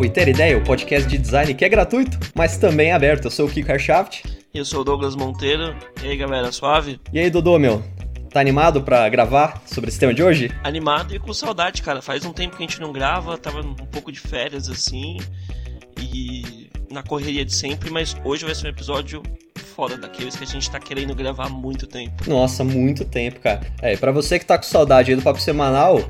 ao Iter Ideia, o podcast de design que é gratuito, mas também é aberto. Eu sou o Kiko Arshaft. E eu sou o Douglas Monteiro. E aí, galera, suave? E aí, Dodô, meu? Tá animado para gravar sobre esse tema de hoje? Animado e com saudade, cara. Faz um tempo que a gente não grava, tava um pouco de férias assim. E na correria de sempre, mas hoje vai ser um episódio foda daqueles que a gente tá querendo gravar há muito tempo. Nossa, muito tempo, cara. É, para você que tá com saudade aí do papo semanal,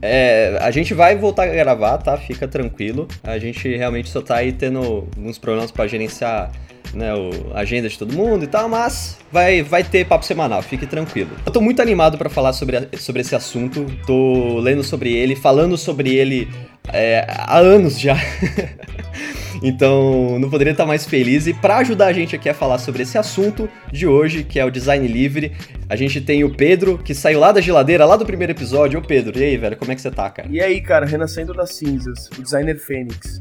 é, a gente vai voltar a gravar, tá? Fica tranquilo. A gente realmente só tá aí tendo alguns problemas para gerenciar né, o, a agenda de todo mundo e tal, mas vai, vai ter papo semanal, fique tranquilo. Eu tô muito animado para falar sobre, sobre esse assunto, tô lendo sobre ele, falando sobre ele é, há anos já. Então, não poderia estar mais feliz. E para ajudar a gente aqui a falar sobre esse assunto de hoje, que é o design livre, a gente tem o Pedro, que saiu lá da geladeira, lá do primeiro episódio. Ô Pedro, e aí, velho, como é que você tá, cara? E aí, cara, renascendo das cinzas, o designer Fênix.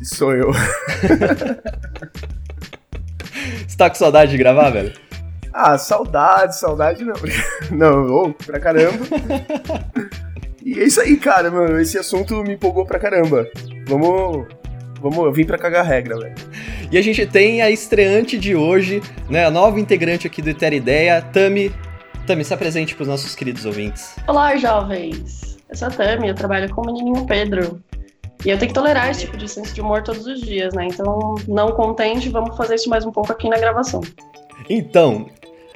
Esse sou eu. você tá com saudade de gravar, velho? Ah, saudade, saudade não. Não, oh, pra caramba. E é isso aí, cara, mano. Esse assunto me empolgou pra caramba. Vamos Vamos, eu vim pra cagar regra, velho. E a gente tem a estreante de hoje, né? A nova integrante aqui do Eter Ideia, Tami. Tami, se apresente pros nossos queridos ouvintes. Olá, jovens. Eu sou a Tami, eu trabalho com o menininho Pedro. E eu tenho que tolerar esse tipo de senso de humor todos os dias, né? Então, não contente, vamos fazer isso mais um pouco aqui na gravação. Então,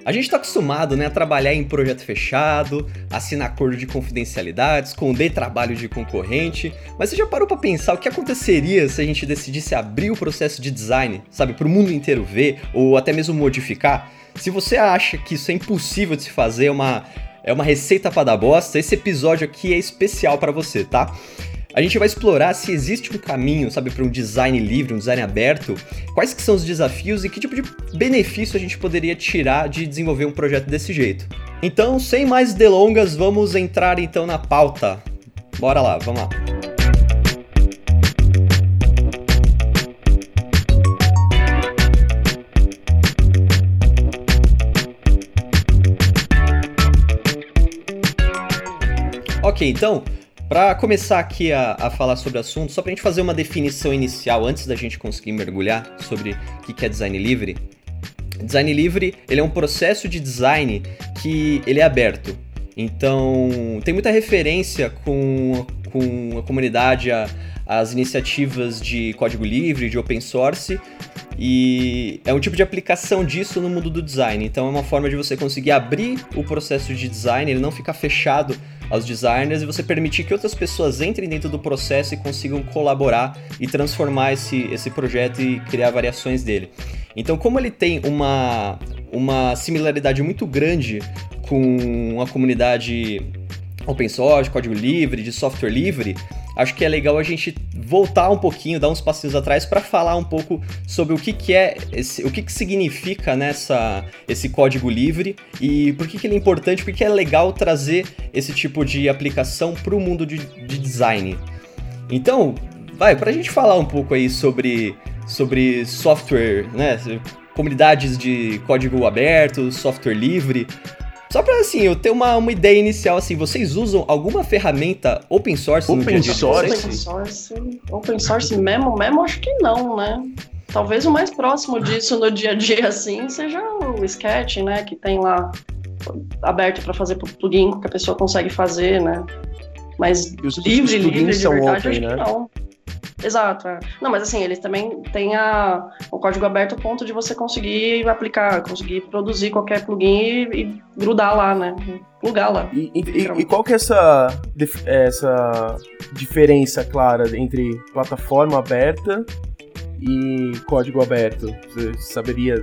a gente está acostumado né, a trabalhar em projeto fechado, assinar acordo de confidencialidade, esconder trabalho de concorrente, mas você já parou para pensar o que aconteceria se a gente decidisse abrir o processo de design, sabe, para o mundo inteiro ver ou até mesmo modificar? Se você acha que isso é impossível de se fazer, é uma, é uma receita para dar bosta, esse episódio aqui é especial para você, tá? A gente vai explorar se existe um caminho, sabe, para um design livre, um design aberto, quais que são os desafios e que tipo de benefício a gente poderia tirar de desenvolver um projeto desse jeito. Então, sem mais delongas, vamos entrar então na pauta. Bora lá, vamos lá. Ok, então, para começar aqui a, a, falar sobre o assunto, só para a gente fazer uma definição inicial antes da gente conseguir mergulhar sobre o que é design livre. Design livre ele é um processo de design que ele é aberto. Então tem muita referência com, com a comunidade, a, as iniciativas de código livre, de open source, e é um tipo de aplicação disso no mundo do design. Então é uma forma de você conseguir abrir o processo de design, ele não ficar fechado aos designers e você permitir que outras pessoas entrem dentro do processo e consigam colaborar e transformar esse, esse projeto e criar variações dele. Então, como ele tem uma, uma similaridade muito grande com a comunidade open source, código livre, de software livre, acho que é legal a gente voltar um pouquinho, dar uns passinhos atrás para falar um pouco sobre o que, que é, esse, o que, que significa nessa esse código livre e por que, que ele é importante, porque é legal trazer esse tipo de aplicação para o mundo de, de design. Então, vai, para a gente falar um pouco aí sobre, sobre software, né? Comunidades de código aberto, software livre. Só pra assim, eu ter uma, uma ideia inicial, assim, vocês usam alguma ferramenta open source open no dia a dia source? Open source? Open source mesmo, mesmo acho que não, né? Talvez o mais próximo disso no dia a dia, assim, seja o Sketch, né? Que tem lá aberto para fazer plugin que a pessoa consegue fazer, né? Mas livre, livre de verdade, open, acho né? que não. Exato. É. Não, mas assim, eles também têm a, o código aberto a ponto de você conseguir aplicar, conseguir produzir qualquer plugin e, e grudar lá, né? Plugar lá. E, e, e, qual que é essa, essa diferença clara entre plataforma aberta e código aberto? Você saberia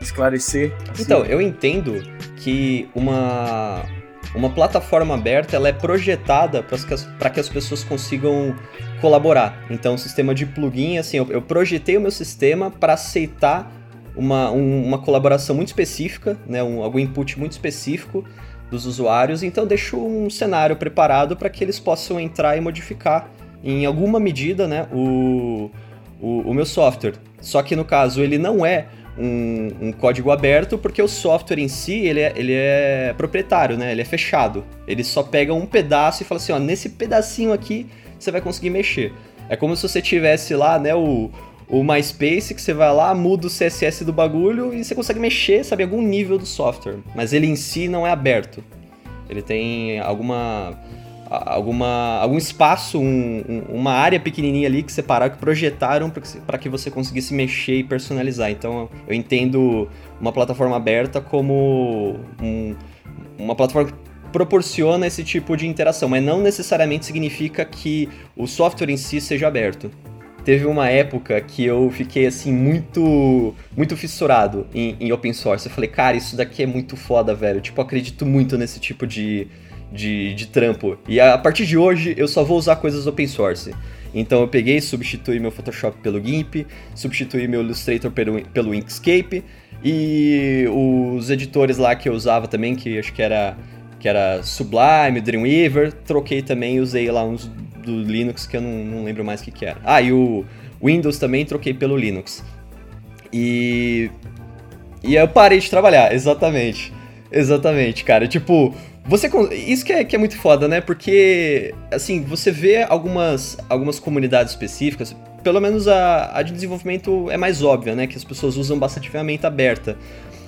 esclarecer? Assim? Então, eu entendo que uma, uma plataforma aberta ela é projetada para que, as, que as pessoas consigam colaborar. Então, o sistema de plugin, assim, eu, eu projetei o meu sistema para aceitar uma, um, uma colaboração muito específica, né, um, algum input muito específico dos usuários, então deixo um cenário preparado para que eles possam entrar e modificar em alguma medida né, o, o, o meu software. Só que no caso ele não é um, um, código aberto, porque o software em si ele é, ele é proprietário, né? Ele é fechado. Ele só pega um pedaço e fala assim, ó, nesse pedacinho aqui você vai conseguir mexer. É como se você tivesse lá, né, o, o MySpace, que você vai lá, muda o CSS do bagulho e você consegue mexer, sabe, algum nível do software. Mas ele em si não é aberto. Ele tem alguma alguma, algum espaço, um, um, uma área pequenininha ali que separaram, que projetaram para que, você conseguisse mexer e personalizar. Então eu entendo uma plataforma aberta como um, uma plataforma proporciona esse tipo de interação, mas não necessariamente significa que o software em si seja aberto. Teve uma época que eu fiquei assim muito muito fissurado em, em open source. Eu falei, cara, isso daqui é muito foda, velho. Tipo, acredito muito nesse tipo de, de, de trampo. E a partir de hoje eu só vou usar coisas open source. Então eu peguei, substituí meu Photoshop pelo GIMP, substituí meu Illustrator pelo, pelo Inkscape e os editores lá que eu usava também, que acho que era, que era Sublime, Dreamweaver, troquei também usei lá uns do Linux que eu não, não lembro mais o que, que era. Ah, e o Windows também troquei pelo Linux. E. E eu parei de trabalhar, exatamente. Exatamente, cara. Tipo, você isso que é, que é muito foda, né? Porque assim, você vê algumas algumas comunidades específicas, pelo menos a, a de desenvolvimento é mais óbvia, né, que as pessoas usam bastante ferramenta aberta.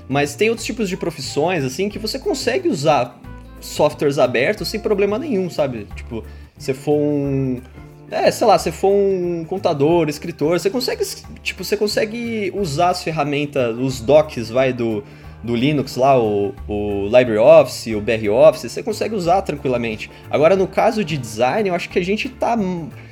Mas tem outros tipos de profissões assim que você consegue usar softwares abertos sem problema nenhum, sabe? Tipo, se for um é, sei lá, se for um contador, escritor, você consegue, tipo, você consegue usar as ferramentas, os docs, vai, do, do Linux lá, o, o LibreOffice, o BR Office, você consegue usar tranquilamente. Agora, no caso de design, eu acho que a gente tá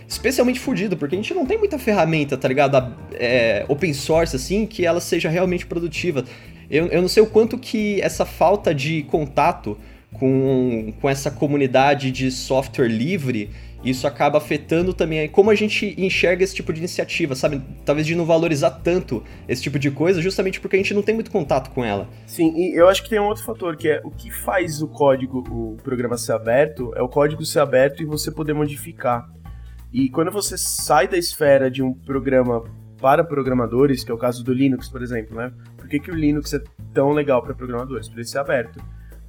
especialmente fudido, porque a gente não tem muita ferramenta, tá ligado? É, open source, assim, que ela seja realmente produtiva. Eu, eu não sei o quanto que essa falta de contato com, com essa comunidade de software livre isso acaba afetando também como a gente enxerga esse tipo de iniciativa, sabe? Talvez de não valorizar tanto esse tipo de coisa, justamente porque a gente não tem muito contato com ela. Sim, e eu acho que tem um outro fator, que é o que faz o código, o programa ser aberto, é o código ser aberto e você poder modificar. E quando você sai da esfera de um programa para programadores, que é o caso do Linux, por exemplo, né? Por que, que o Linux é tão legal para programadores? Por ele ser aberto.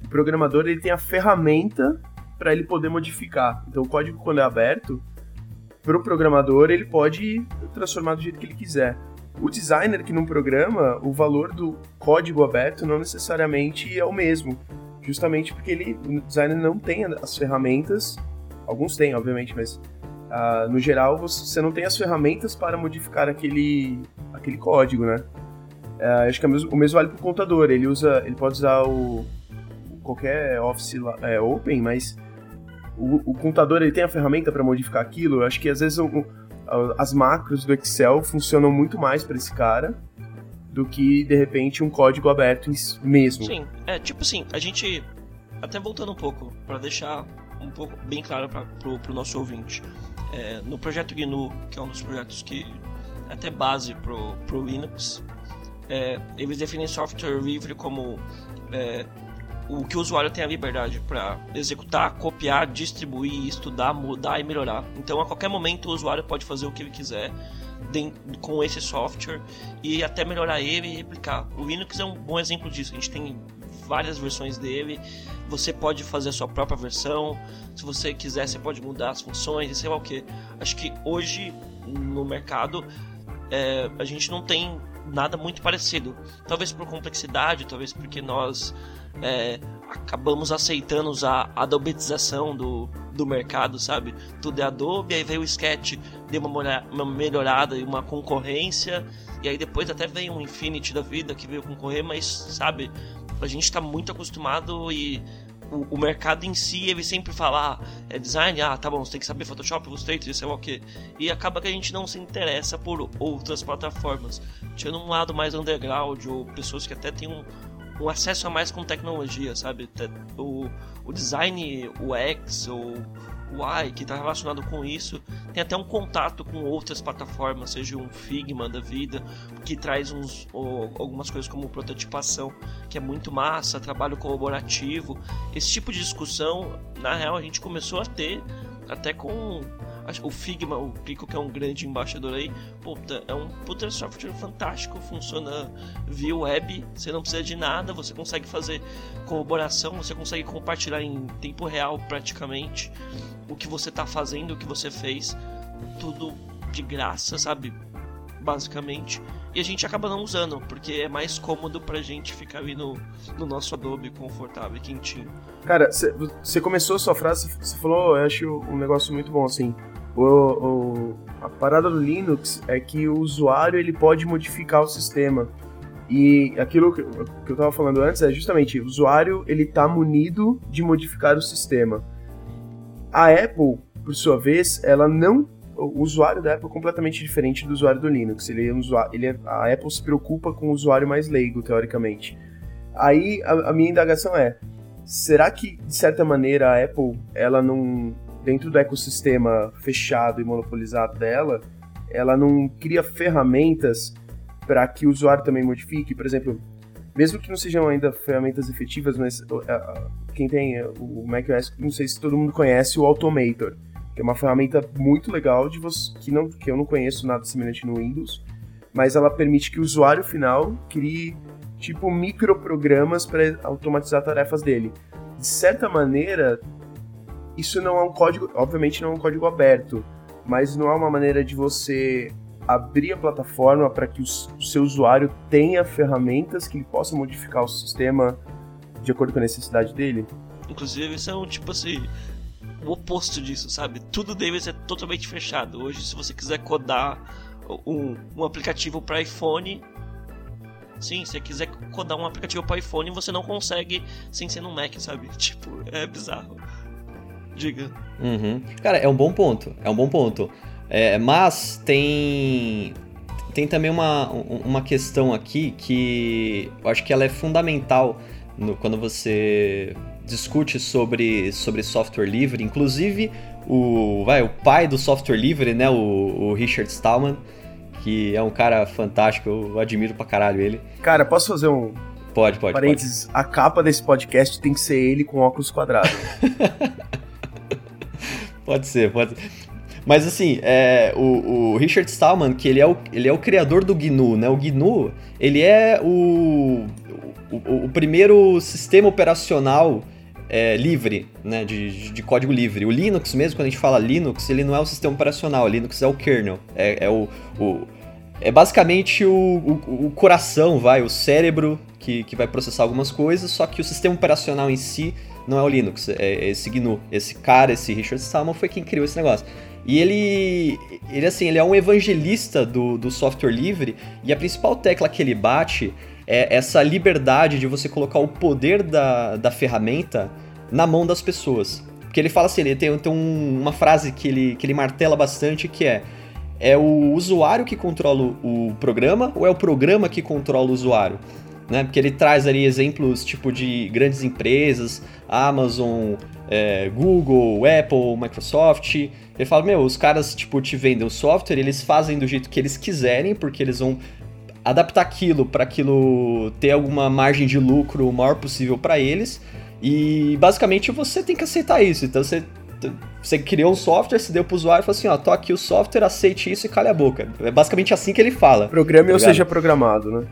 O programador ele tem a ferramenta para ele poder modificar. Então o código quando é aberto, para o programador ele pode transformar do jeito que ele quiser. O designer que não programa, o valor do código aberto não necessariamente é o mesmo, justamente porque ele, o designer não tem as ferramentas, alguns têm, obviamente, mas uh, no geral você não tem as ferramentas para modificar aquele, aquele código, né? Uh, acho que é o mesmo, o mesmo vale para o contador, ele usa, ele pode usar o qualquer Office é, Open, mas o, o contador ele tem a ferramenta para modificar aquilo. Eu acho que às vezes o, as macros do Excel funcionam muito mais para esse cara do que de repente um código aberto mesmo. Sim, é tipo assim, a gente até voltando um pouco para deixar um pouco bem claro para pro, pro nosso ouvinte. É, no projeto GNU, que é um dos projetos que é até base pro, pro Linux, é, eles definem software livre como é, o que o usuário tem a liberdade para executar, copiar, distribuir, estudar, mudar e melhorar. Então, a qualquer momento, o usuário pode fazer o que ele quiser com esse software e até melhorar ele e replicar. O Linux é um bom exemplo disso. A gente tem várias versões dele. Você pode fazer a sua própria versão. Se você quiser, você pode mudar as funções e sei lá o que. Acho que hoje no mercado é, a gente não tem nada muito parecido. Talvez por complexidade, talvez porque nós é, acabamos aceitando a adobetização do, do mercado, sabe? Tudo é Adobe, aí veio o Sketch, deu uma, uma melhorada e uma concorrência, e aí depois até veio um Infinity da vida que veio concorrer, mas sabe, a gente está muito acostumado e o, o, mercado em si, ele sempre fala, ah, é design, ah, tá bom, você tem que saber Photoshop, Illustrator, sei lá o que. E acaba que a gente não se interessa por outras plataformas. Tirando um lado mais underground, ou pessoas que até têm um, um acesso a mais com tecnologia, sabe? O, o design UX ou Que está relacionado com isso, tem até um contato com outras plataformas, seja um Figma da vida, que traz uns, algumas coisas como prototipação, que é muito massa, trabalho colaborativo. Esse tipo de discussão, na real, a gente começou a ter até com o Figma, o Pico, que é um grande embaixador aí, puta, é um puta software fantástico, funciona via web, você não precisa de nada, você consegue fazer colaboração, você consegue compartilhar em tempo real praticamente o que você está fazendo, o que você fez, tudo de graça, sabe? Basicamente. E a gente acaba não usando, porque é mais cômodo pra gente ficar ali no, no nosso Adobe confortável e quentinho. Cara, você começou a sua frase, você falou, eu acho um negócio muito bom, assim. O, o, a parada do Linux é que o usuário ele pode modificar o sistema. E aquilo que eu estava falando antes é justamente o usuário ele está munido de modificar o sistema. A Apple, por sua vez, ela não o usuário da Apple é completamente diferente do usuário do Linux. Ele é um usuário, ele é, a Apple se preocupa com o usuário mais leigo, teoricamente. Aí a, a, minha indagação é: será que de certa maneira a Apple, ela não dentro do ecossistema fechado e monopolizado dela, ela não cria ferramentas para que o usuário também modifique. Por exemplo, mesmo que não sejam ainda ferramentas efetivas, mas uh, quem tem o macOS, não sei se todo mundo conhece o Automator, que é uma ferramenta muito legal de você, que, não, que eu não conheço nada semelhante no Windows, mas ela permite que o usuário final crie tipo microprogramas para automatizar tarefas dele. De certa maneira, isso não é um código, obviamente não é um código aberto, mas não é uma maneira de você abrir a plataforma para que o, seu usuário tenha ferramentas que ele possa modificar o sistema de acordo com a necessidade dele. Inclusive, isso é um tipo assim, o oposto disso, sabe? Tudo deve ser totalmente fechado. Hoje, se você quiser codar um, um aplicativo para iPhone, sim, se você quiser codar um aplicativo para iPhone, você não consegue sem ser no Mac, sabe? Tipo, é bizarro. Diga. Uhum. Cara, é um bom ponto. É um bom ponto. É, mas tem. Tem também uma, uma questão aqui que eu acho que ela é fundamental no, quando você discute sobre, sobre software livre. Inclusive, o, vai, o pai do software livre, né? O, o Richard Stallman, que é um cara fantástico, eu admiro pra caralho ele. Cara, posso fazer um, Pode, pode. Parênteses, pode. a capa desse podcast tem que ser ele com óculos quadrados. Pode ser, pode ser. Mas assim, é, o, o, Richard Stallman, que ele é o, ele é o criador do GNU, né? O GNU, ele é o, o, o primeiro sistema operacional é, livre, né? De, de, código livre. O Linux mesmo, quando a gente fala Linux, ele não é o sistema operacional, o Linux é o kernel. É, é o, o, é basicamente o, o, o, coração, vai, o cérebro que, que vai processar algumas coisas, só que o sistema operacional em si não é o Linux, é esse GNU. Esse cara, esse Richard Stallman, foi quem criou esse negócio. E ele, ele assim, ele é um evangelista do, do software livre, e a principal tecla que ele bate é essa liberdade de você colocar o poder da, da ferramenta na mão das pessoas. Porque ele fala assim, ele tem, tem um, uma frase que ele, que ele martela bastante que é é o usuário que controla o programa ou é o programa que controla o usuário? né? Porque ele traz ali exemplos tipo de grandes empresas, Amazon, é, Google, Apple, Microsoft. Ele fala, meu, os caras tipo te vendem o software, eles fazem do jeito que eles quiserem, porque eles vão adaptar aquilo para aquilo ter alguma margem de lucro o maior possível para eles. E basicamente você tem que aceitar isso. Então você você criou um software, se deu pro usuário e falou assim, ó, tô aqui o software, aceite isso e cale a boca. É basicamente assim que ele fala. Programe tá ou seja programado, né?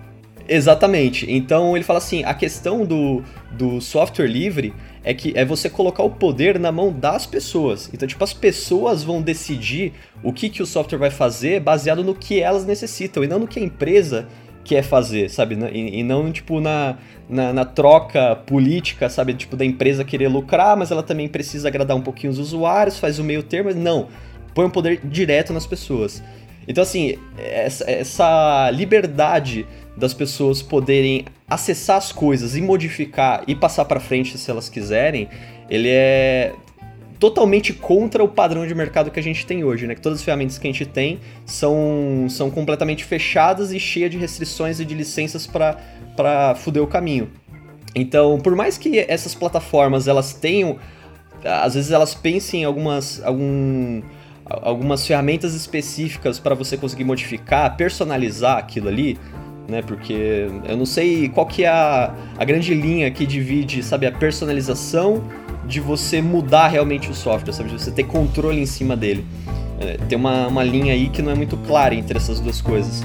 Exatamente. Então ele fala assim: a questão do, do software livre é que é você colocar o poder na mão das pessoas. Então, tipo, as pessoas vão decidir o que, que o software vai fazer baseado no que elas necessitam e não no que a empresa quer fazer, sabe? E, e não, tipo, na, na, na, troca política, sabe? Tipo, da empresa querer lucrar, mas ela também precisa agradar um pouquinho os usuários, faz o meio termo. Não. Põe um poder direto nas pessoas. Então, assim, essa, essa liberdade das pessoas poderem acessar as coisas e modificar e passar para frente se elas quiserem, ele é totalmente contra o padrão de mercado que a gente tem hoje, né? Que todas as ferramentas que a gente tem são, são completamente fechadas e cheias de restrições e de licenças para fuder o caminho. Então, por mais que essas plataformas elas tenham, às vezes elas pensem em algumas, algum, algumas ferramentas específicas para você conseguir modificar, personalizar aquilo ali, né? Porque eu não sei qual que é a, a grande linha que divide, sabe, a personalização de você mudar realmente o software, sabe? De você ter controle em cima dele. É, tem uma, uma linha aí que não é muito clara entre essas duas coisas.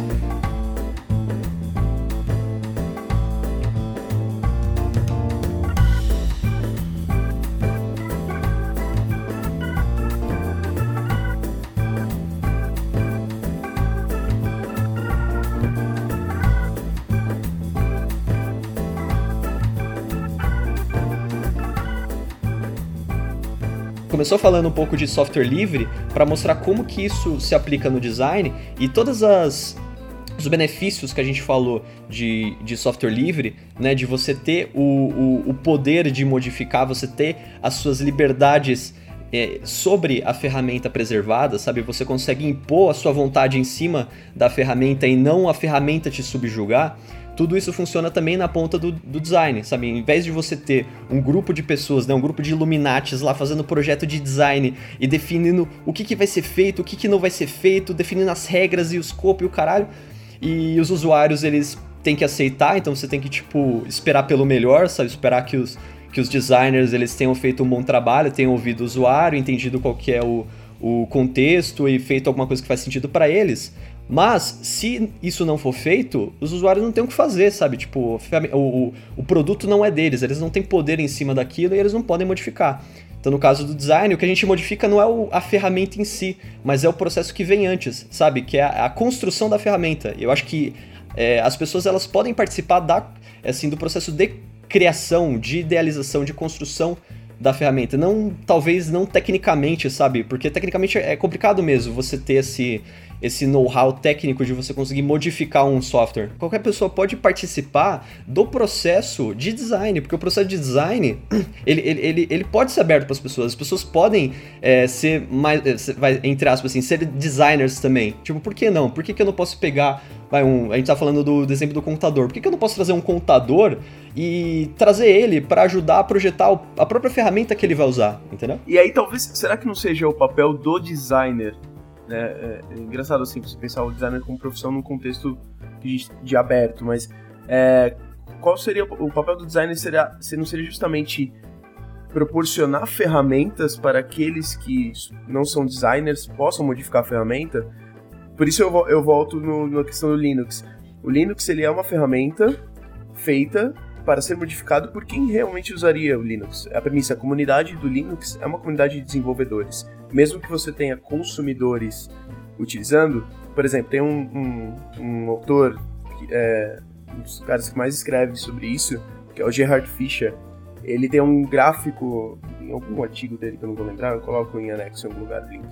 Começou falando um pouco de software livre para mostrar como que isso se aplica no design e todas as os benefícios que a gente falou de, de software livre, né, de você ter o, o, o poder de modificar, você ter as suas liberdades é, sobre a ferramenta preservada, sabe? Você consegue impor a sua vontade em cima da ferramenta e não a ferramenta te subjugar tudo isso funciona também na ponta do, do design, sabe? Em vez de você ter um grupo de pessoas, né, um grupo de Illuminatis lá fazendo projeto de design e definindo o que, que vai ser feito, o que, que não vai ser feito, definindo as regras e o escopo e o caralho, e os usuários eles têm que aceitar, então você tem que, tipo, esperar pelo melhor, sabe? Esperar que os, que os designers eles tenham feito um bom trabalho, tenham ouvido o usuário, entendido qual que é o, o contexto e feito alguma coisa que faz sentido para eles. Mas, se isso não for feito, os usuários não têm o que fazer, sabe? Tipo, o, o, produto não é deles, eles não têm poder em cima daquilo e eles não podem modificar. Então, no caso do design, o que a gente modifica não é o, a ferramenta em si, mas é o processo que vem antes, sabe? Que é a, a construção da ferramenta. Eu acho que é, as pessoas elas podem participar da, assim, do processo de criação, de idealização, de construção da ferramenta. Não, talvez não tecnicamente, sabe? Porque tecnicamente é complicado mesmo você ter esse esse know-how técnico de você conseguir modificar um software. Qualquer pessoa pode participar do processo de design, porque o processo de design ele, ele, ele, ele pode ser aberto para as pessoas. As pessoas podem é, ser mais, é, entre aspas, assim, ser designers também. Tipo, por que não? Por que, que eu não posso pegar vai um, a gente tá falando do, do exemplo do computador. Por que, que eu não posso trazer um contador e trazer ele para ajudar a projetar o, a própria ferramenta que ele vai usar, entendeu? E aí talvez, será que não seja o papel do designer? É, é engraçado assim, você pensar o designer como profissão num contexto de, de aberto, mas é, qual seria o papel do designer? Seria, se não seria justamente proporcionar ferramentas para aqueles que não são designers possam modificar a ferramenta? Por isso eu, eu volto no, na questão do Linux. O Linux ele é uma ferramenta feita para ser modificado por quem realmente usaria o Linux. A premissa, a comunidade do Linux é uma comunidade de desenvolvedores. Mesmo que você tenha consumidores utilizando, por exemplo, tem um, um, um autor, é, um dos caras que mais escreve sobre isso, que é o Gerhard Fischer. Ele tem um gráfico, em algum artigo dele que eu não vou lembrar, eu coloco em anexo em algum lugar o link.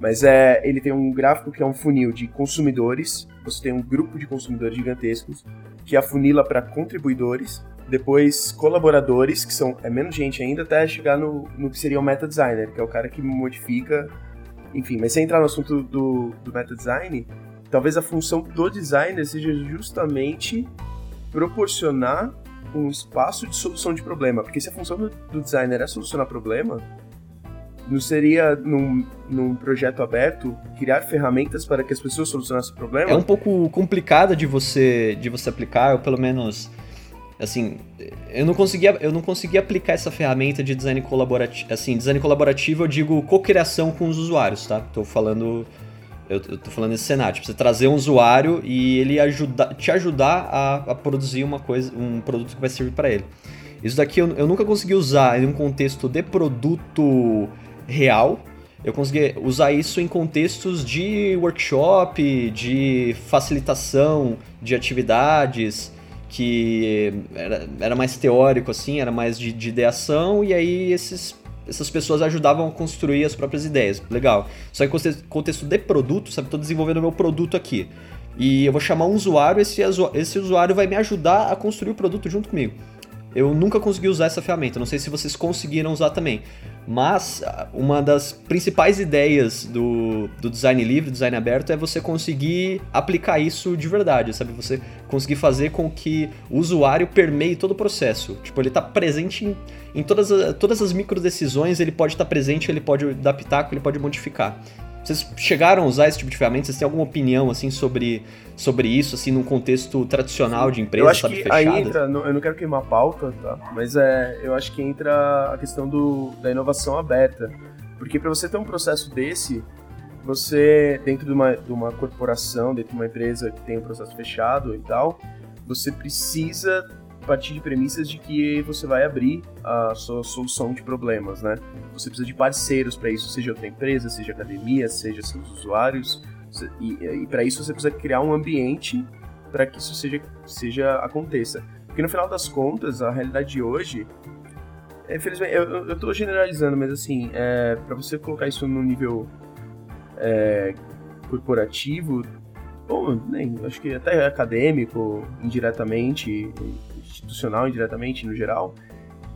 Mas é, ele tem um gráfico que é um funil de consumidores. Você tem um grupo de consumidores gigantescos que afunila para contribuidores depois colaboradores, que são é menos gente ainda, até chegar no, no que seria o meta designer, que é o cara que modifica, enfim. Mas sem entrar no assunto do, do meta design, talvez a função do designer seja justamente proporcionar um espaço de solução de problema, porque se a função do, do designer é solucionar problema, não seria num, num projeto aberto criar ferramentas para que as pessoas solucionassem o problema? É um pouco complicado de você de você aplicar, ou pelo menos assim, eu não conseguia, eu não conseguia aplicar essa ferramenta de design colaborativo, assim, design colaborativo eu digo cocriação com os usuários, tá? Tô falando eu, eu tô falando nesse cenário, tipo, você trazer um usuário e ele ajuda, te ajudar a, a produzir uma coisa, um produto que vai servir para ele. Isso daqui eu, eu nunca consegui usar em um contexto de produto real, eu consegui usar isso em contextos de workshop, de facilitação de atividades, que era, era mais teórico, assim, era mais de, de ideação, e aí esses, essas pessoas ajudavam a construir as próprias ideias. Legal. Só que em contexto de produto, sabe? Estou desenvolvendo meu produto aqui. E eu vou chamar um usuário, esse, esse usuário vai me ajudar a construir o produto junto comigo. Eu nunca consegui usar essa ferramenta, não sei se vocês conseguiram usar também. Mas uma das principais ideias do, do design livre, design aberto, é você conseguir aplicar isso de verdade, sabe? Você conseguir fazer com que o usuário permeie todo o processo. Tipo, ele está presente em, em todas, as, todas as micro decisões, ele pode estar tá presente, ele pode pitaco, ele pode modificar. Vocês chegaram a usar esse tipo de ferramenta? Vocês têm alguma opinião assim sobre, sobre isso, assim, num contexto tradicional de empresa, eu acho sabe, que fechada? Aí entra, eu não quero queimar a pauta, tá? Mas é, eu acho que entra a questão do, da inovação aberta. Porque para você ter um processo desse, você, dentro de uma, de uma corporação, dentro de uma empresa que tem um processo fechado e tal, você precisa partir de premissas de que você vai abrir a sua solução de problemas, né? Você precisa de parceiros para isso, seja outra empresa, seja academia, seja seus usuários, e, e para isso você precisa criar um ambiente para que isso seja, seja aconteça. Porque no final das contas, a realidade de hoje, é, infelizmente, eu, eu tô generalizando, mas assim, é, para você colocar isso no nível é, corporativo, ou nem, acho que até acadêmico, indiretamente, institucional indiretamente no geral,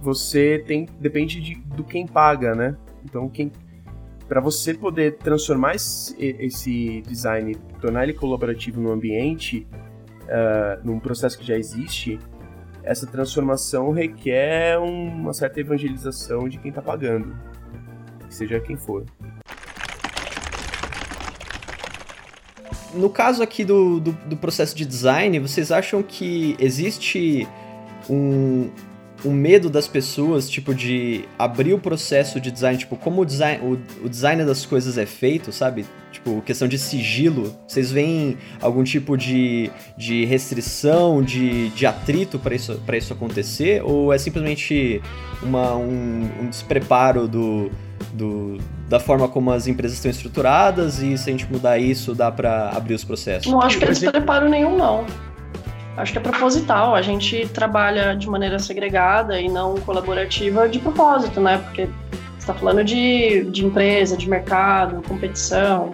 você tem depende de, do quem paga, né? Então quem para você poder transformar esse, esse, design, tornar ele colaborativo no ambiente, uh, num processo que já existe, essa transformação requer uma certa evangelização de quem está pagando, seja quem for. No caso aqui do, do, do processo de design, vocês acham que existe um, um medo das pessoas, tipo, de abrir o processo de design, tipo, como o design, o, o design das coisas é feito, sabe? Tipo, questão de sigilo. Vocês veem algum tipo de, de restrição, de, de atrito para isso, isso acontecer? Ou é simplesmente uma, um, um despreparo do, do, da forma como as empresas estão estruturadas e se a gente mudar isso, dá para abrir os processos? Não acho que é despreparo nenhum, não. Acho que é proposital. A gente trabalha de maneira segregada e não colaborativa de propósito, né? Porque está falando de, de empresa, de mercado, competição.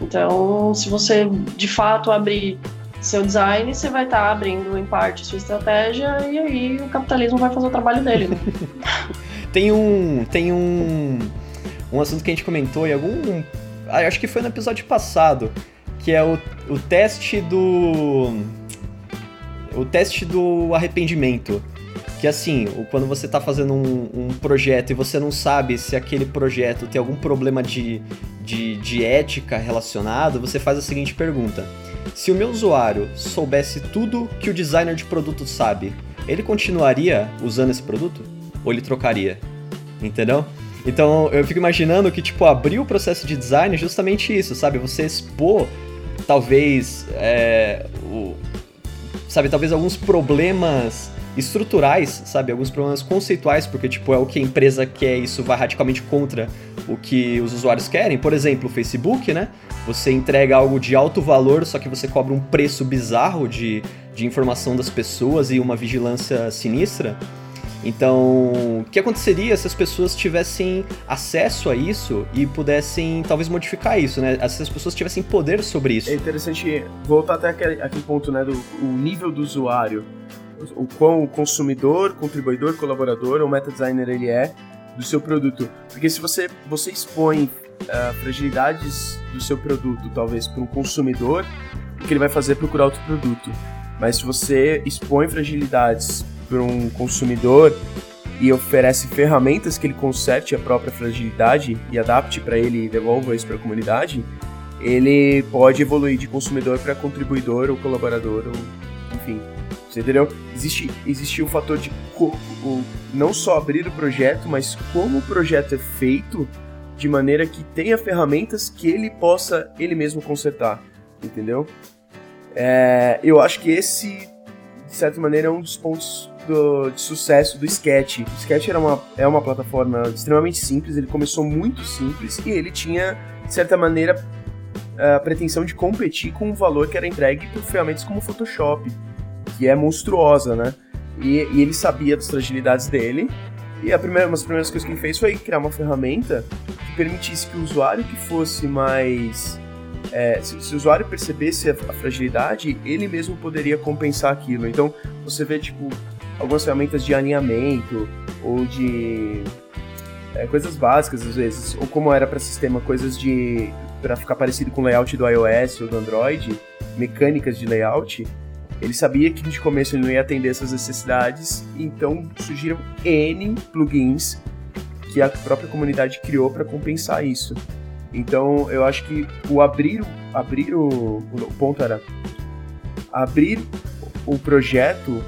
Então, se você de fato abrir seu design, você vai estar tá abrindo em parte sua estratégia e aí o capitalismo vai fazer o trabalho dele. Né? tem um tem um um assunto que a gente comentou em algum ah, acho que foi no episódio passado, que é o, o teste do o teste do arrependimento. Que assim, quando você está fazendo um, um, projeto e você não sabe se aquele projeto tem algum problema de, de, de ética relacionado, você faz a seguinte pergunta: Se o meu usuário soubesse tudo que o designer de produto sabe, ele continuaria usando esse produto? Ou ele trocaria? Entendeu? Então eu fico imaginando que, tipo, abrir o processo de design é justamente isso, sabe? Você expor, talvez, é, sabe, talvez alguns problemas estruturais, sabe, alguns problemas conceituais, porque tipo é o que a empresa quer, isso vai radicalmente contra o que os usuários querem. Por exemplo, o Facebook, né? Você entrega algo de alto valor, só que você cobra um preço bizarro de, de informação das pessoas e uma vigilância sinistra. Então, o que aconteceria se as pessoas tivessem acesso a isso e pudessem talvez modificar isso, né? Se as pessoas tivessem poder sobre isso. É interessante voltar até aquele, aquele ponto, né, do nível do usuário, o quão o consumidor, contribuidor, colaborador ou meta designer ele é do seu produto. Porque se você, você expõe uh, fragilidades do seu produto, talvez para um consumidor, o que ele vai fazer é procurar outro produto. Mas se você expõe fragilidades para um consumidor e oferece ferramentas que ele conserte a própria fragilidade e adapte para ele e devolva isso para a comunidade, ele pode evoluir de consumidor para contribuidor ou colaborador, ou, enfim. Você entendeu? Existe, existe o fator de o, não só abrir o projeto, mas como o projeto é feito de maneira que tenha ferramentas que ele possa ele mesmo consertar, entendeu? É, eu acho que esse, de certa maneira, é um dos pontos do, de sucesso do Sketch. O Sketch era uma, é uma plataforma extremamente simples, ele começou muito simples e ele tinha, de certa maneira, a pretensão de competir com o valor que era entregue por ferramentas como o Photoshop, que é monstruosa, né? E, e ele sabia das fragilidades dele, e a primeira, uma das primeiras coisas que ele fez foi criar uma ferramenta que permitisse que o usuário que fosse mais. É, se, se, o usuário percebesse a, a, fragilidade, ele mesmo poderia compensar aquilo. Então, você vê, tipo, algumas ferramentas de alinhamento ou de é, coisas básicas às vezes, ou como era para sistema, coisas de para ficar parecido com o layout do iOS ou do Android, mecânicas de layout. Ele sabia que de começo ele não ia atender essas necessidades, então surgiram N plugins que a própria comunidade criou para compensar isso. Então eu acho que o abrir, abrir o, o ponto era abrir o projeto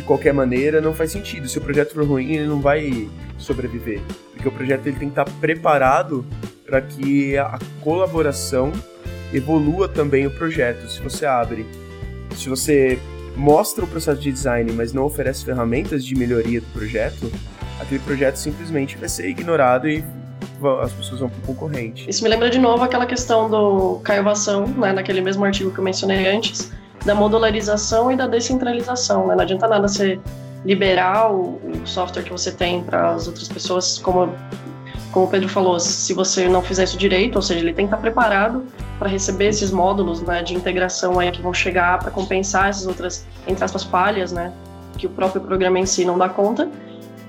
de qualquer maneira não faz sentido. Se o projeto for ruim, ele não vai sobreviver, porque o projeto ele tem que estar preparado para que a colaboração evolua também o projeto. Se você abre, se você mostra o processo de design, mas não oferece ferramentas de melhoria do projeto, aquele projeto simplesmente vai ser ignorado e as pessoas vão para o concorrente. Isso me lembra de novo aquela questão do Caio Vação, né, naquele mesmo artigo que eu mencionei antes, da modularização e da descentralização. Né? Não adianta nada você liberar o, o software que você tem para as outras pessoas, como, como o Pedro falou, se você não fizer isso direito, ou seja, ele tem que estar preparado para receber esses módulos né, de integração aí que vão chegar para compensar essas outras, entre aspas, falhas, né, que o próprio programa em si não dá conta.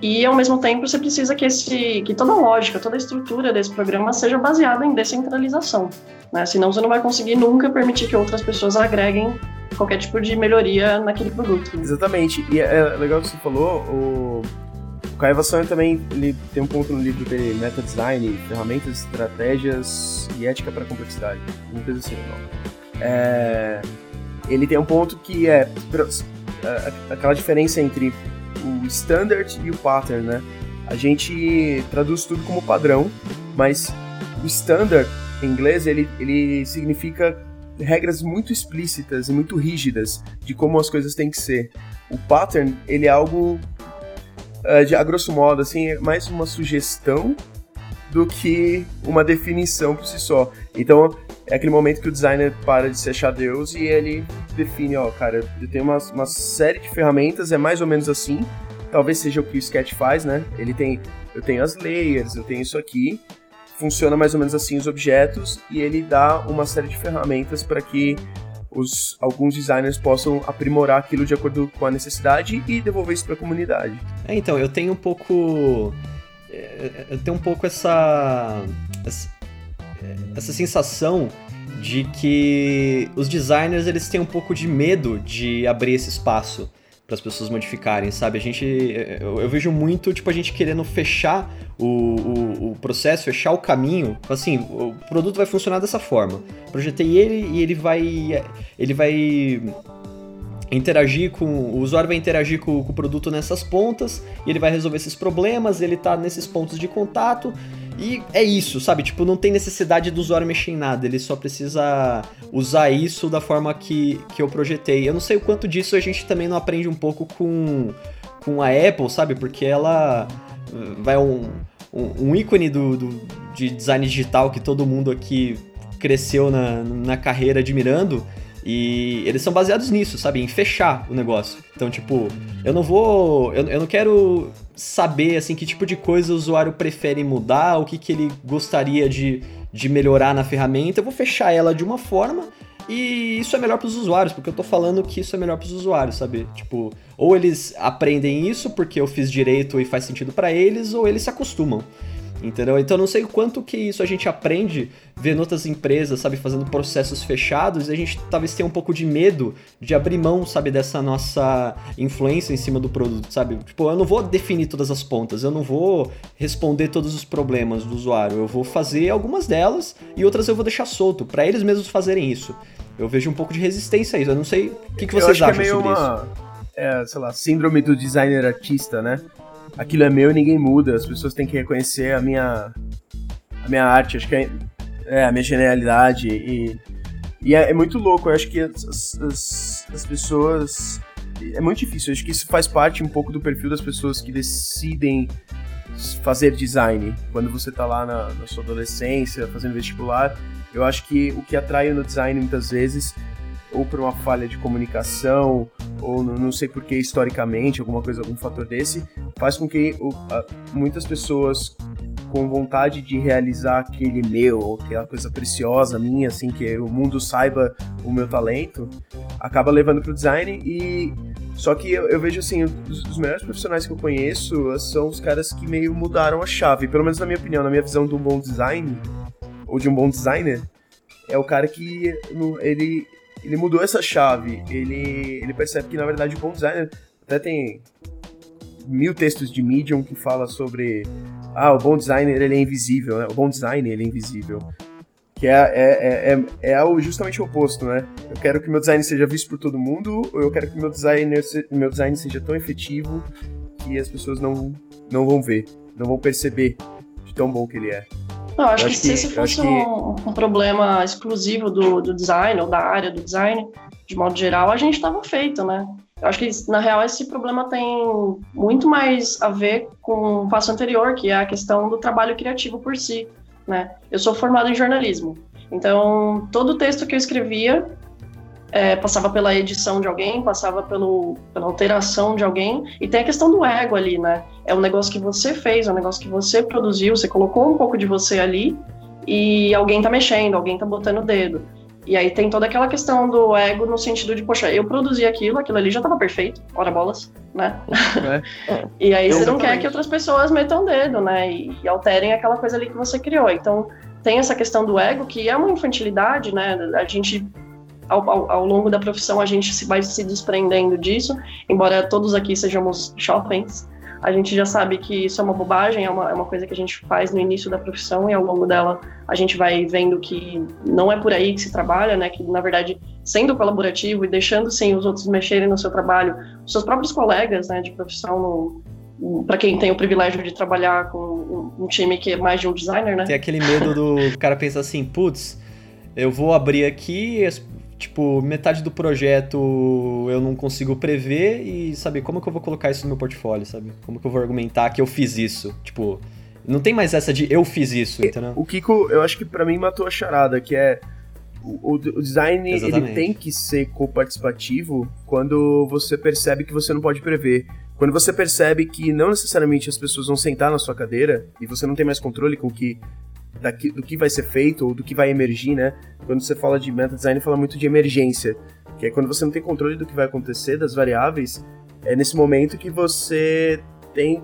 E ao mesmo tempo você precisa que esse, que toda a lógica, toda a estrutura desse programa seja baseada em descentralização, né? Senão você não vai conseguir nunca permitir que outras pessoas agreguem qualquer tipo de melhoria naquele produto. Exatamente. E é legal que você falou, o, Caio Vassone também ele tem um ponto no livro dele, Meta Design, ferramentas, estratégias e ética para complexidade. Uma coisa assim, não. É, ele tem um ponto que é, é aquela diferença entre o standard e o pattern, né? A gente traduz tudo como padrão, mas o standard em inglês ele, ele significa regras muito explícitas e muito rígidas de como as coisas têm que ser. O pattern ele é algo uh, de a grosso modo assim é mais uma sugestão do que uma definição por si só. Então é aquele momento que o designer para de se achar Deus e ele define, ó, cara, eu tenho uma, uma série de ferramentas, é mais ou menos assim. Talvez seja o que o Sketch faz, né? Ele tem, eu tenho as layers, eu tenho isso aqui. Funciona mais ou menos assim os objetos e ele dá uma série de ferramentas para que os, alguns designers possam aprimorar aquilo de acordo com a necessidade e devolver isso para a comunidade. É, então, eu tenho um pouco. É, eu tenho um pouco essa, essa essa sensação de que os designers eles têm um pouco de medo de abrir esse espaço para as pessoas modificarem, sabe? A gente, eu, eu, vejo muito, tipo, a gente querendo fechar o, o, o, processo, fechar o caminho. Assim, o produto vai funcionar dessa forma. Projetei ele e ele vai, ele vai interagir com. O usuário vai interagir com, com, o produto nessas pontas e ele vai resolver esses problemas, ele tá nesses pontos de contato. E é isso, sabe? Tipo, não tem necessidade do usuário mexer em nada, ele só precisa usar isso da forma que, que eu projetei. Eu não sei o quanto disso a gente também não aprende um pouco com, com a Apple, sabe? Porque ela vai um, um, um ícone do, do, de design digital que todo mundo aqui cresceu na, na carreira admirando e eles são baseados nisso, sabe? Em fechar o negócio. Então, tipo, eu não vou. Eu, eu não quero saber, assim, que tipo de coisa o usuário prefere mudar, o que, que ele gostaria de, de melhorar na ferramenta. Eu vou fechar ela de uma forma e isso é melhor para os usuários, porque eu tô falando que isso é melhor para os usuários, sabe? Tipo, ou eles aprendem isso porque eu fiz direito e faz sentido para eles, ou eles se acostumam. Entendeu? Então não sei o quanto que isso a gente aprende vendo outras empresas, sabe, fazendo processos fechados, e a gente talvez tenha um pouco de medo de abrir mão, sabe, dessa nossa influência em cima do produto, sabe? Tipo, eu não vou definir todas as pontas, eu não vou responder todos os problemas do usuário, eu vou fazer algumas delas e outras eu vou deixar solto, para eles mesmos fazerem isso. Eu vejo um pouco de resistência a isso, eu não sei o que, que vocês eu acham que é sobre uma... isso. É, sei lá, síndrome do designer artista, né? Aquilo é meu e ninguém muda. As pessoas têm que reconhecer a minha, a minha arte, acho que é, é a minha genialidade. E, e é, é, muito louco. Eu acho que as, as, as pessoas. É muito difícil. Eu acho que isso faz parte um pouco do perfil das pessoas que decidem fazer design. Quando você tá lá na, na sua adolescência, fazendo vestibular, eu acho que o que atrai no design muitas vezes ou por uma falha de comunicação, ou não sei por que historicamente, alguma coisa, algum fator desse, faz com que o, a, muitas pessoas com vontade de realizar aquele meu, aquela coisa preciosa minha, assim, que o mundo saiba o meu talento, acaba levando pro design e Só que eu, eu vejo assim, os, os, melhores profissionais que eu conheço são os caras que meio mudaram a chave. Pelo menos na minha opinião, na minha visão de um bom design, ou de um bom designer, é o cara que ele, ele mudou essa chave. Ele, ele percebe que, na verdade, o bom designer até tem mil textos de Medium que fala sobre ah, o bom designer ele é invisível, né? O bom design ele é invisível. Que é, é, é, é, é justamente o oposto, né? Eu quero que meu design seja visto por todo mundo, ou eu quero que meu design, meu design seja tão efetivo que as pessoas não, não vão ver, não vão perceber de tão bom que ele é. Não, acho, que, acho que se esse fosse um, um, problema exclusivo do, do design ou da área do design, de modo geral, a gente estava feito, né? Eu acho que, na real, esse problema tem muito mais a ver com o passo anterior, que é a questão do trabalho criativo por si né? Eu sou formado em jornalismo, então todo o texto que eu escrevia é, passava pela edição de alguém, passava pelo, pela alteração de alguém, e tem a questão do ego ali, né? É um negócio que você fez, é um negócio que você produziu, você colocou um pouco de você ali, e alguém tá mexendo, alguém tá botando o dedo. E aí tem toda aquela questão do ego no sentido de, poxa, eu produzi aquilo, aquilo ali já estava perfeito, ora bolas, né? É. e aí eu você não quer que outras pessoas metam o dedo, né? E, e, alterem aquela coisa ali que você criou. Então tem essa questão do ego, que é uma infantilidade, né? A gente, ao, ao, longo da profissão, a gente se, vai se desprendendo disso, embora todos aqui sejamos jovens, a gente já sabe que isso é uma bobagem, é uma, é uma coisa que a gente faz no início da profissão e ao longo dela a gente vai vendo que não é por aí que se trabalha, né? Que na verdade, sendo colaborativo e deixando sim os outros mexerem no seu trabalho, os seus próprios colegas, né, de profissão para quem tem o privilégio de trabalhar com um time que é mais de um designer, né? Tem aquele medo do cara pensar assim, putz, eu vou abrir aqui, tipo, metade do projeto eu não consigo prever e, sabe, como que eu vou colocar isso no meu portfólio, sabe? Como que eu vou argumentar que eu fiz isso? Tipo, não tem mais essa de eu fiz isso, entendeu? O Kiko, eu acho que para mim matou a charada, que é o, o design ele tem que ser co-participativo quando você percebe que você não pode prever. Quando você percebe que não necessariamente as pessoas vão sentar na sua cadeira e você não tem mais controle com que daqui, do que vai ser feito ou do que vai emergir, né? Quando você fala de meta design, fala muito de emergência, que é quando você não tem controle do que vai acontecer, das variáveis, é nesse momento que você tem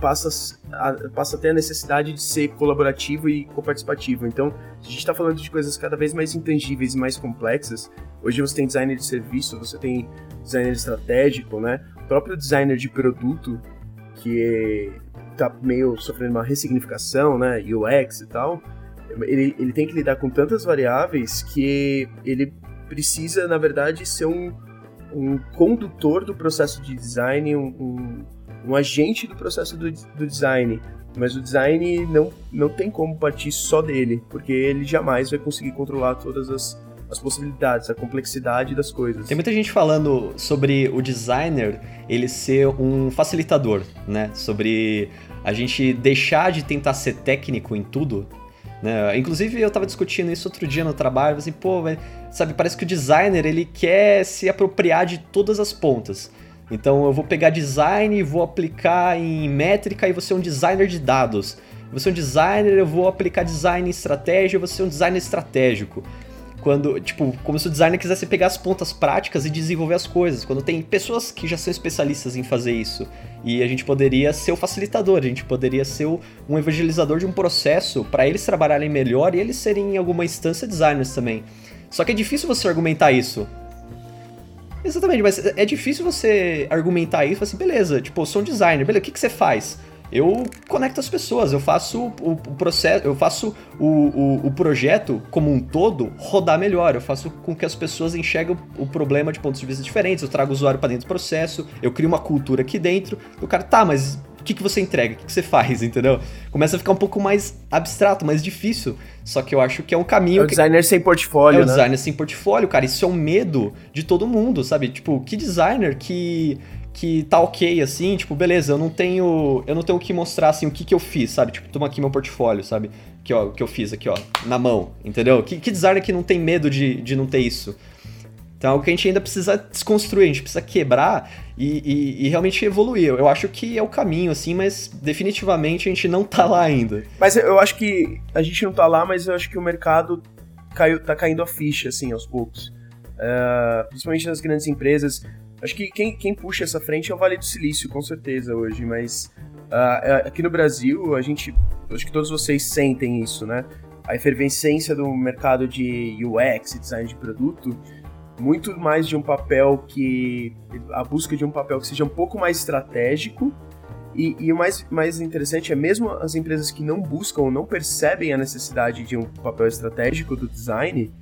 passa a, passa a ter a necessidade de ser colaborativo e coparticipativo. Então, a gente está falando de coisas cada vez mais intangíveis e mais complexas. Hoje você tem designer de serviço, você tem designer estratégico, né? O próprio designer de produto, que tá meio sofrendo uma ressignificação, né? UX e tal. Ele, ele tem que lidar com tantas variáveis que ele precisa, na verdade, ser um, um condutor do processo de design, um, um, um agente do processo do, do, design. Mas o design não, não tem como partir só dele, porque ele jamais vai conseguir controlar todas as, as possibilidades, a complexidade das coisas. Tem muita gente falando sobre o designer ele ser um facilitador, né? Sobre a gente deixar de tentar ser técnico em tudo. Né? Inclusive eu tava discutindo isso outro dia no trabalho, assim, pô, sabe, parece que o designer ele quer se apropriar de todas as pontas. Então eu vou pegar design e vou aplicar em métrica e vou ser um designer de dados. Você é um designer, eu vou aplicar design em estratégia, vou ser um designer estratégico quando, tipo, como se o designer quisesse pegar as pontas práticas e desenvolver as coisas. Quando tem pessoas que já são especialistas em fazer isso. E a gente poderia ser o facilitador, a gente poderia ser um evangelizador de um processo para eles trabalharem melhor e eles serem em alguma instância designers também. Só que é difícil você argumentar isso. Exatamente, mas é difícil você argumentar isso, assim, beleza, tipo, eu sou um designer, beleza, o que, que você faz? Eu conecto as pessoas, eu faço o, o processo, eu faço o, o, o, projeto como um todo rodar melhor, eu faço com que as pessoas enxerguem o problema de pontos de vista diferentes, eu trago o usuário para dentro do processo, eu crio uma cultura aqui dentro, o cara, tá, mas o que, que você entrega? O que, que você faz, entendeu? Começa a ficar um pouco mais abstrato, mais difícil. Só que eu acho que é um caminho. É o que... designer sem portfólio. É o né? designer sem portfólio, cara. Isso é um medo de todo mundo, sabe? Tipo, que designer que que tá ok, assim, tipo, beleza, eu não tenho. Eu não tenho o que mostrar assim o que, que eu fiz, sabe? Tipo, toma aqui meu portfólio, sabe? Que, ó, que eu fiz aqui, ó, na mão, entendeu? Que, que designer que não tem medo de, de não ter isso? Então é algo que a gente ainda precisa desconstruir, a gente precisa quebrar e, e, e, realmente evoluir. Eu acho que é o caminho, assim, mas definitivamente a gente não tá lá ainda. Mas eu acho que a gente não tá lá, mas eu acho que o mercado caiu, tá caindo a ficha, assim, aos poucos. Uh, principalmente nas grandes empresas. Acho que quem, quem puxa essa frente é o Vale do Silício, com certeza, hoje, mas uh, aqui no Brasil, a gente. Acho que todos vocês sentem isso, né? A efervescência do mercado de UX, design de produto, muito mais de um papel que. a busca de um papel que seja um pouco mais estratégico. E, e, o mais, mais interessante é, mesmo as empresas que não buscam ou não percebem a necessidade de um papel estratégico do design,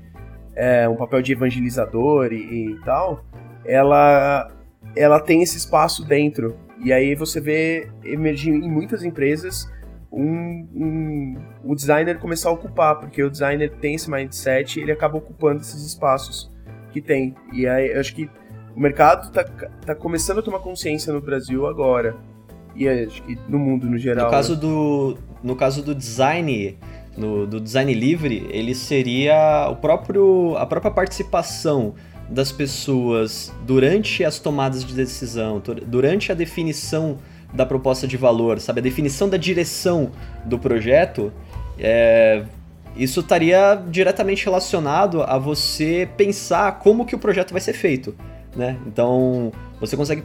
é, um papel de evangelizador e, e tal, ela, ela tem esse espaço dentro. E aí você vê emergir em muitas empresas um, um, o designer começar a ocupar, porque o designer tem esse mindset e ele acaba ocupando esses espaços que tem. E aí eu acho que o mercado está tá começando a tomar consciência no Brasil agora. E acho que no mundo no geral. No caso né? do, no caso do design, no, do design livre, ele seria o próprio, a própria participação das pessoas durante as tomadas de decisão, durante a definição da proposta de valor, sabe, a definição da direção do projeto, é, isso estaria diretamente relacionado a você pensar como que o projeto vai ser feito, né? Então, você consegue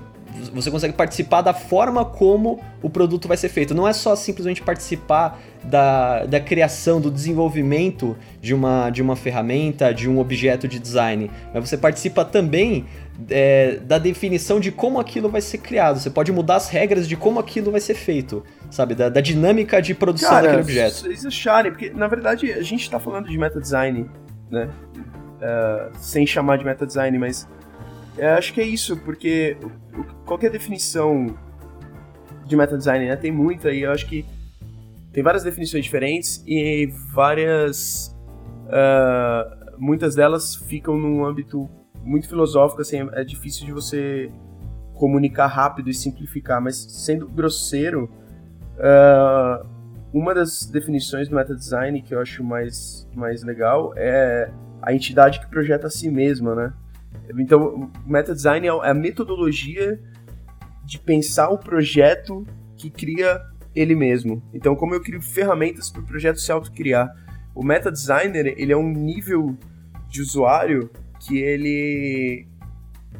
você consegue participar da forma como o produto vai ser feito. Não é só simplesmente participar da, da criação, do desenvolvimento de uma, de uma ferramenta, de um objeto de design, mas você participa também é, da definição de como aquilo vai ser criado. Você pode mudar as regras de como aquilo vai ser feito, sabe? Da, da dinâmica de produção Cara, daquele objeto. Vocês acharem, porque na verdade a gente está falando de meta design, né? Uh, sem chamar de meta design, mas eu acho que é isso, porque qualquer definição de meta design, né? Tem muita e eu acho que tem várias definições diferentes e várias. Uh, muitas delas ficam num âmbito muito filosófico, assim, é difícil de você comunicar rápido e simplificar, mas sendo grosseiro, uh, uma das definições do meta design que eu acho mais, mais legal é a entidade que projeta a si mesma, né? Então, o meta design é, a metodologia de pensar o projeto que cria ele mesmo. Então, como eu crio ferramentas para o projeto se autocriar. O meta designer, ele é um nível de usuário que ele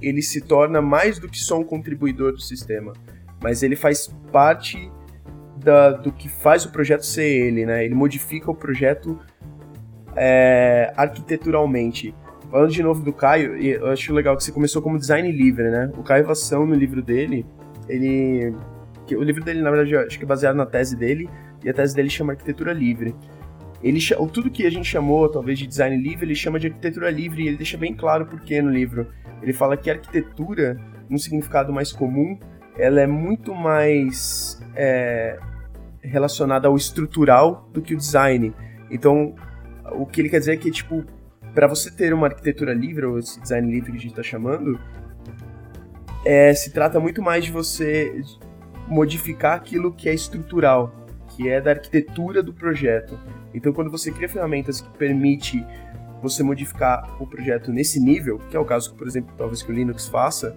ele se torna mais do que só um contribuidor do sistema, mas ele faz parte da, do que faz o projeto ser ele, né? Ele modifica o projeto é, arquiteturalmente. Falando de novo do Caio, eu acho legal que você começou como design livre, né? O Caio Vassão, no livro dele, ele. O livro dele, na verdade, acho que é baseado na tese dele, e a tese dele chama Arquitetura Livre. Ele, tudo que a gente chamou, talvez, de design livre, ele chama de arquitetura livre, e ele deixa bem claro por que no livro. Ele fala que a arquitetura, num significado mais comum, ela é muito mais é, relacionada ao estrutural do que o design. Então, o que ele quer dizer é que, tipo, para você ter uma arquitetura livre, ou esse design livre que a gente está chamando, é, se trata muito mais de você modificar aquilo que é estrutural, que é da arquitetura do projeto. Então, quando você cria ferramentas que permite você modificar o projeto nesse nível, que é o caso, por exemplo, talvez que o Linux faça,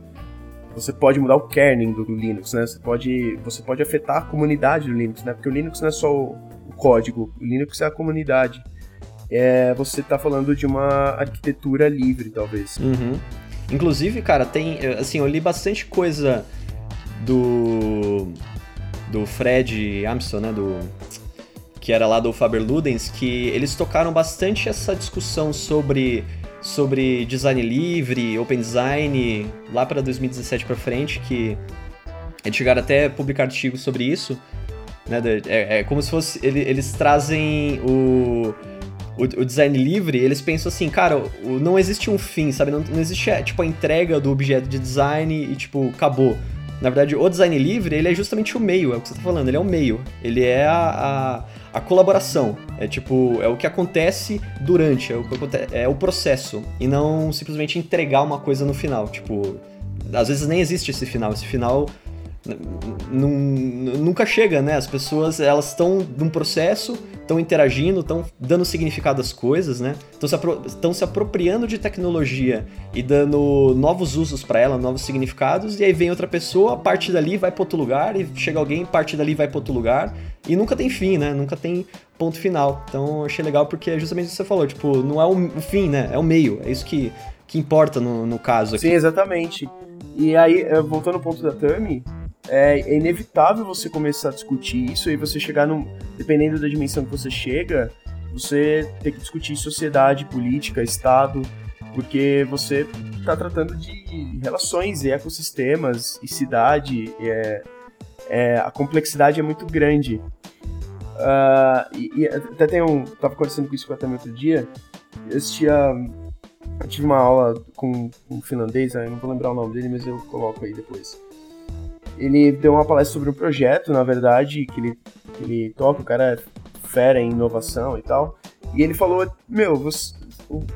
você pode mudar o kernel do, Linux, né? Você pode, você pode afetar a comunidade do Linux, né? Porque o Linux não é só o código, o Linux é a comunidade é, você está falando de uma arquitetura livre, talvez. Uhum. Inclusive, cara, tem. Assim, eu li bastante coisa do. do Fred Armstrong, né? Do. Que era lá do Faber Ludens, que eles tocaram bastante essa discussão sobre sobre design livre, open design, lá para 2017 para frente, que eles chegaram até a publicar artigos sobre isso. Né? É, é como se fosse. Eles trazem o o, o, design livre, eles pensam assim, cara, o, não existe um fim, sabe? Não, não existe, é, tipo, a entrega do objeto de design e, tipo, acabou. Na verdade, o design livre, ele é justamente o meio, é o que você tá falando, ele é o meio. Ele é a, a, a colaboração. É tipo, é o que acontece durante, é o, é o processo. E não simplesmente entregar uma coisa no final. Tipo, às vezes nem existe esse final. Esse final nunca chega, né? As pessoas, elas estão num processo estão interagindo, estão dando significado às coisas, né? Estão se, apro se apropriando de tecnologia e dando novos usos para ela, novos significados, e aí vem outra pessoa, parte dali vai para outro lugar, e chega alguém, parte dali vai para outro lugar, e nunca tem fim, né? Nunca tem ponto final. Então eu achei legal porque é justamente o que você falou, tipo, não é o, fim, né? É o meio. É isso que que importa no, no caso aqui. Sim, exatamente. E aí, eh, voltando ao ponto da Tami, é, é, inevitável você começar a discutir isso e você chegar num. Dependendo da dimensão que você chega, você tem que discutir sociedade, política, Estado, porque você está tratando de relações e ecossistemas e cidade. É, é, a complexidade é muito grande. Uh, e, e, até tem um. Tava conversando com isso com a Tami outro dia. Eu assistia. Eu tive uma aula com um finlandês, eu não vou lembrar o nome dele, mas eu coloco aí depois. Ele deu uma palestra sobre um projeto, na verdade, que ele, que ele toca, o cara é fera em inovação e tal. E ele falou, meu, você,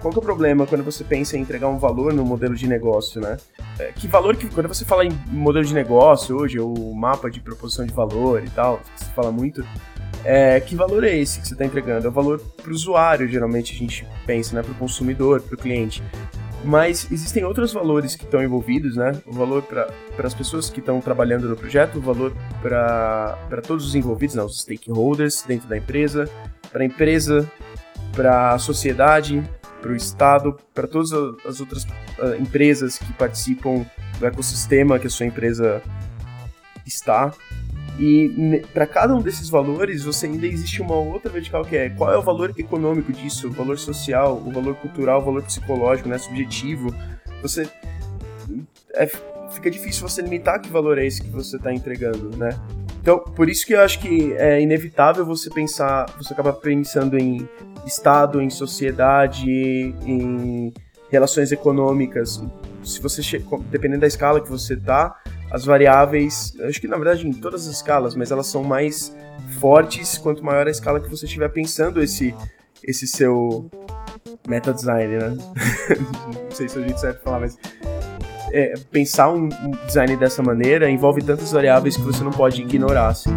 qual que é o problema quando você pensa em entregar um valor no modelo de negócio, né? É, que valor que, quando você fala em modelo de negócio hoje, ou mapa de proposição de valor e tal, que fala muito, é, que valor é esse que você está entregando? É o valor para o usuário, geralmente a gente pensa, né? Para o consumidor, para o cliente. Mas existem outros valores que estão envolvidos, né? O valor para as pessoas que estão trabalhando no projeto, o valor para todos os envolvidos, né? os stakeholders dentro da empresa, para a empresa, para a sociedade, para o Estado, para todas as outras uh, empresas que participam do ecossistema que a sua empresa está. E para cada um desses valores, você ainda existe uma outra vertical que é qual é o valor econômico disso, o valor social, o valor cultural, o valor psicológico, né, subjetivo. Você é, fica difícil você limitar que valor é esse que você está entregando, né? Então, por isso que eu acho que é inevitável você pensar, você acaba pensando em Estado, em sociedade, em relações econômicas. Se você, dependendo da escala que você está as variáveis, acho que na verdade em todas as escalas, mas elas são mais fortes quanto maior a escala que você estiver pensando esse, esse seu meta design, né? Não sei se jeito certo de falar, mas é, pensar um, um, design dessa maneira envolve tantas variáveis que você não pode ignorar assim,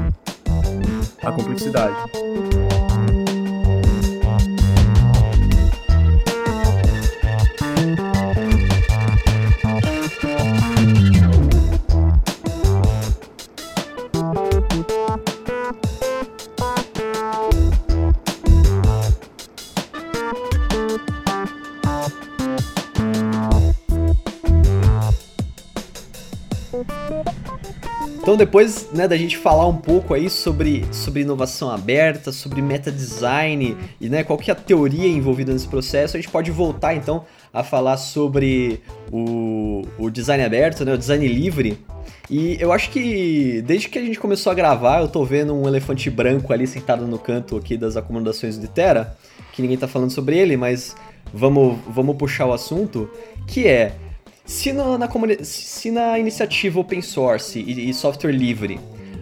a complexidade. Então depois né, da gente falar um pouco aí sobre, sobre inovação aberta, sobre meta design e né, qual que é a teoria envolvida nesse processo, a gente pode voltar então a falar sobre o, o design aberto, né, o design livre. E eu acho que desde que a gente começou a gravar, eu tô vendo um elefante branco ali sentado no canto aqui das acomodações de Terra, que ninguém tá falando sobre ele, mas vamos, vamos puxar o assunto, que é se, no, na, se na iniciativa open source e, e, software livre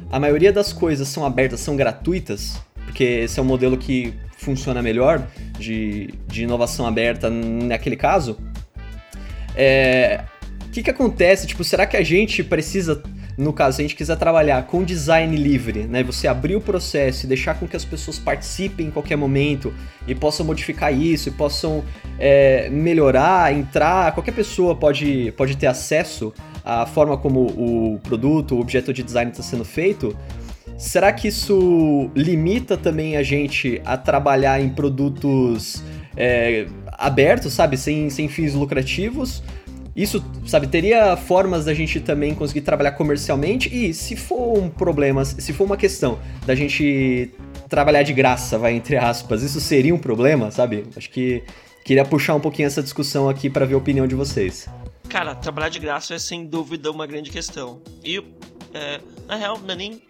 a maioria das coisas são abertas, são gratuitas, porque esse é o modelo que funciona melhor de, de inovação aberta naquele caso, é, o que, que acontece? Tipo, será que a gente precisa no caso, se a gente quiser trabalhar com design livre, né, você abrir o processo e deixar com que as pessoas participem em qualquer momento e possam modificar isso, e possam é, melhorar, entrar, qualquer pessoa pode, pode ter acesso à forma como o produto, o objeto de design está sendo feito, será que isso limita também a gente a trabalhar em produtos é, abertos, sabe, sem, sem fins lucrativos? Isso, sabe, teria formas da gente também conseguir trabalhar comercialmente e se for um problema, se for uma questão da gente trabalhar de graça, vai entre aspas, isso seria um problema, sabe? Acho que queria puxar um pouquinho essa discussão aqui para ver a opinião de vocês. Cara, trabalhar de graça é sem dúvida uma grande questão. E, é, na real, não é nem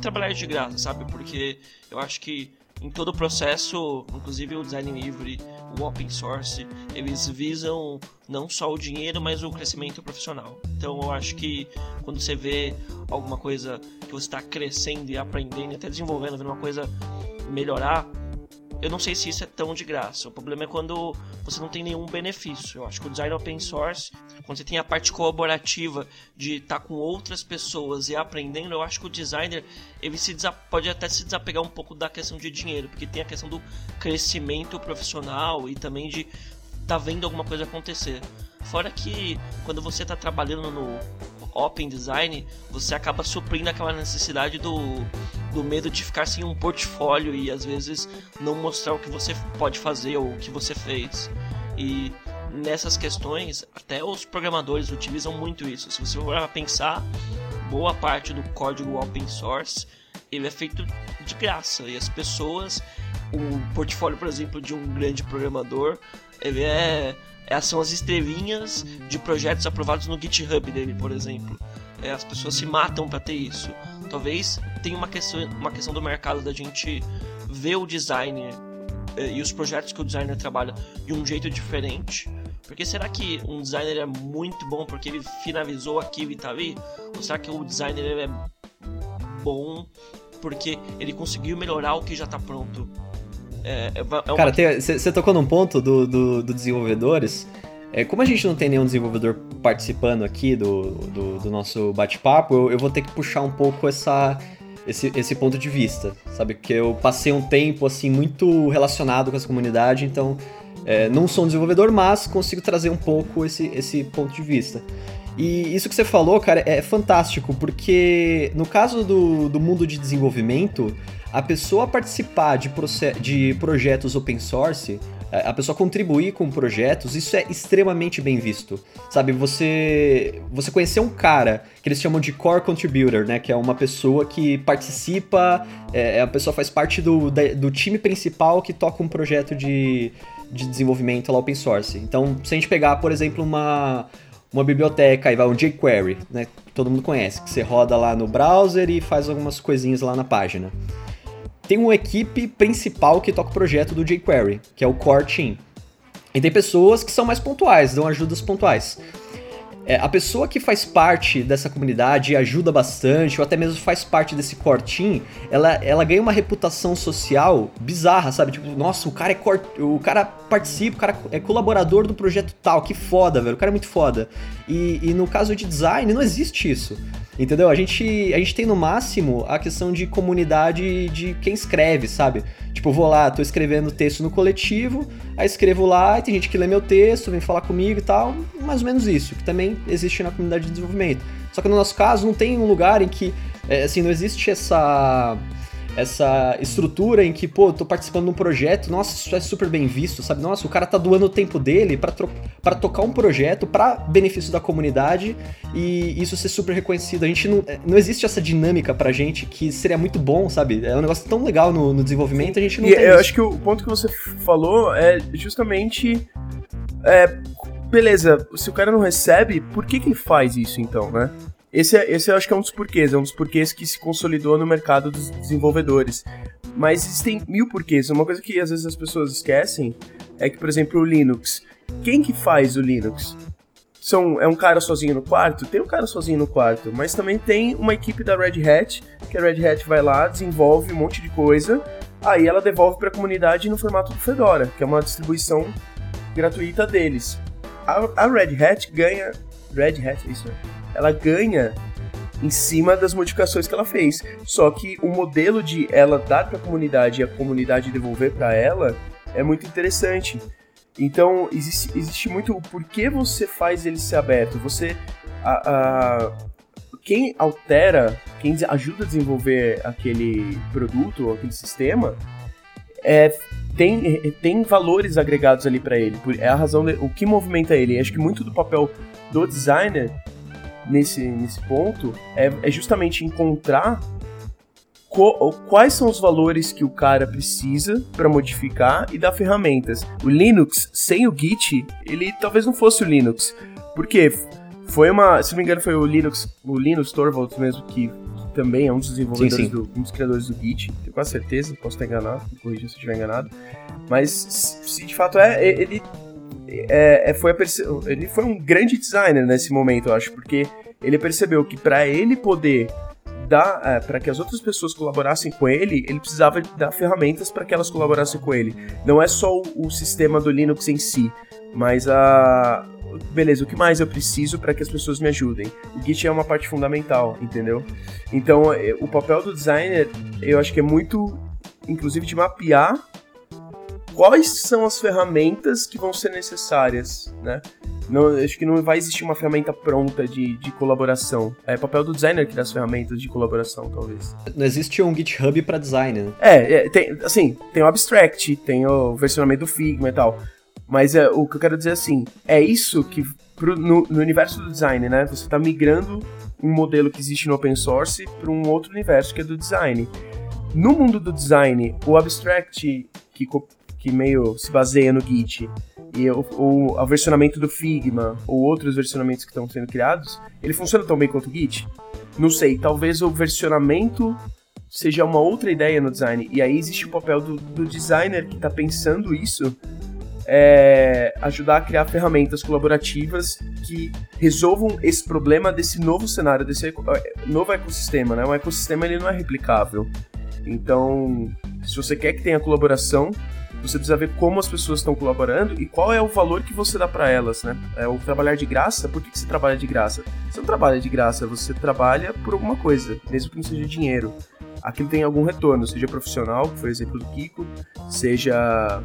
trabalhar de graça, sabe? Porque eu acho que em todo o processo, inclusive o design livre, o open source, eles visam não só o dinheiro, mas o crescimento profissional. Então eu acho que quando você vê alguma coisa que você está crescendo e aprendendo, até desenvolvendo, vendo uma coisa melhorar, eu não sei se isso é tão de graça. O problema é quando você não tem nenhum benefício. Eu acho que o design open source, quando você tem a parte colaborativa de estar tá com outras pessoas e aprendendo, eu acho que o designer ele se pode até se desapegar um pouco da questão de dinheiro, porque tem a questão do crescimento profissional e também de tá vendo alguma coisa acontecer. Fora que quando você está trabalhando no Open Design, você acaba suprindo aquela necessidade do, do medo de ficar sem um portfólio e às vezes não mostrar o que você pode fazer ou o que você fez. E nessas questões, até os programadores utilizam muito isso. Se você for pensar, boa parte do código open source ele é feito de graça e as pessoas, o portfólio, por exemplo, de um grande programador, ele é, é são as estrelinhas de projetos aprovados no GitHub dele, por exemplo. É, as pessoas se matam para ter isso. Talvez tenha uma questão, uma questão do mercado da gente ver o designer é, e os projetos que o designer trabalha de um jeito diferente. Porque será que um designer é muito bom porque ele finalizou aquilo e tá ali? Ou será que o designer é bom porque ele conseguiu melhorar o que já tá pronto? É, é, é uma... Cara, você tocou num ponto do, do, do desenvolvedores. É, como a gente não tem nenhum desenvolvedor participando aqui do, do, do nosso bate-papo, eu, eu, vou ter que puxar um pouco essa, esse, esse ponto de vista, sabe? Porque eu passei um tempo, assim, muito relacionado com essa comunidade, então é, não sou um desenvolvedor, mas consigo trazer um pouco esse, esse ponto de vista. E isso que você falou, cara, é fantástico, porque no caso do, do mundo de desenvolvimento, a pessoa participar de, de projetos open source, a pessoa contribuir com projetos, isso é extremamente bem visto. Sabe, você você conhecer um cara que eles chamam de core contributor, né, que é uma pessoa que participa, é, a pessoa faz parte do, do time principal que toca um projeto de, de desenvolvimento lá open source. Então, se a gente pegar, por exemplo, uma uma biblioteca, aí vai um jQuery, né, que todo mundo conhece, que você roda lá no browser e faz algumas coisinhas lá na página tem uma equipe principal que toca o projeto do jQuery, que é o Core Team. E tem pessoas que são mais pontuais, dão ajudas pontuais. É, a pessoa que faz parte dessa comunidade e ajuda bastante, ou até mesmo faz parte desse team, ela, ela ganha uma reputação social bizarra, sabe? Tipo, nossa, o cara é core, o cara participa, o cara é colaborador do projeto tal, que foda, velho, o cara é muito foda. E, e no caso de design, não existe isso. Entendeu? A gente, a gente tem no máximo a questão de comunidade de quem escreve, sabe? Tipo, vou lá, tô escrevendo texto no coletivo, aí escrevo lá, e tem gente que lê meu texto, vem falar comigo e tal. Mais ou menos isso, que também existe na comunidade de desenvolvimento. Só que no nosso caso, não tem um lugar em que, é, assim, não existe essa essa estrutura em que, pô, tô participando de um projeto, nossa, isso é super bem visto, sabe? Nossa, o cara tá doando o tempo dele para tocar um projeto para benefício da comunidade e isso ser super reconhecido. A gente não, é, não existe essa dinâmica pra gente que seria muito bom, sabe? É um negócio tão legal no, no desenvolvimento, a gente não e tem Eu isso. acho que o ponto que você falou é justamente. É, beleza, se o cara não recebe, por que, que ele faz isso então, né? Esse, é, esse eu acho que é um dos porquês, é um dos porquês que se consolidou no mercado dos desenvolvedores. Mas existem mil porquês. Uma coisa que às vezes as pessoas esquecem é que, por exemplo, o Linux. Quem que faz o Linux? São, é um cara sozinho no quarto? Tem um cara sozinho no quarto, mas também tem uma equipe da Red Hat, que a Red Hat vai lá, desenvolve um monte de coisa, aí ela devolve para a comunidade no formato do Fedora, que é uma distribuição gratuita deles. A, a Red Hat ganha. Red Hat, isso ela ganha em cima das modificações que ela fez. Só que o modelo de ela dar para a comunidade e a comunidade devolver para ela é muito interessante. Então, existe, existe muito o porquê você faz ele ser aberto. Você. A, a, quem altera, quem ajuda a desenvolver aquele produto, aquele sistema, é, tem, tem valores agregados ali para ele. É a razão, de, o que movimenta ele. Acho que muito do papel do designer nesse, nesse ponto é, é justamente encontrar co, quais são os valores que o cara precisa para modificar e dar ferramentas. O Linux, sem o Git, ele talvez não fosse o Linux. Por quê? Foi uma, se não me engano, foi o Linux, o Linus Torvalds mesmo que também é um dos desenvolvedores sim, sim. Do, um dos criadores do Git, tenho quase certeza, posso estar enganado, me corrija se estiver enganado. Mas se de fato é, ele é, é, foi ele foi um grande designer nesse momento, eu acho, porque ele percebeu que para ele poder dar, é, para que as outras pessoas colaborassem com ele, ele precisava dar ferramentas para que elas colaborassem com ele. Não é só o, o, sistema do Linux em si, mas a beleza, o que mais eu preciso para que as pessoas me ajudem? O Git é uma parte fundamental, entendeu? Então, é, o papel do designer, eu acho que é muito, inclusive, de mapear quais são as ferramentas que vão ser necessárias, né? Não, acho que não vai existir uma ferramenta pronta de, de colaboração. É papel do designer que dá as ferramentas de colaboração, talvez. Não existe um GitHub para design, né? É, é, tem, assim, tem o Abstract, tem o versionamento do Figma e tal. Mas é, o que eu quero dizer assim, é isso que pro, no, no, universo do design, né? Você está migrando um modelo que existe no open source para um outro universo que é do design. No mundo do design, o abstract que, que meio se baseia no Git e o, o, o versionamento do Figma ou outros versionamentos que estão sendo criados, ele funciona tão bem quanto o Git? Não sei, talvez o versionamento seja uma outra ideia no design. E aí existe o papel do, do designer que está pensando isso é, ajudar a criar ferramentas colaborativas que resolvam esse problema desse novo cenário, desse novo ecossistema. Né? Um ecossistema ele não é replicável. Então, se você quer que tenha colaboração, você precisa ver como as pessoas estão colaborando e qual é o valor que você dá para elas, né? É o trabalhar de graça. Por que, que você trabalha de graça? Você não trabalha de graça, você trabalha por alguma coisa, mesmo que não seja dinheiro. Aquilo tem algum retorno, seja profissional, que foi o exemplo do Kiko, seja,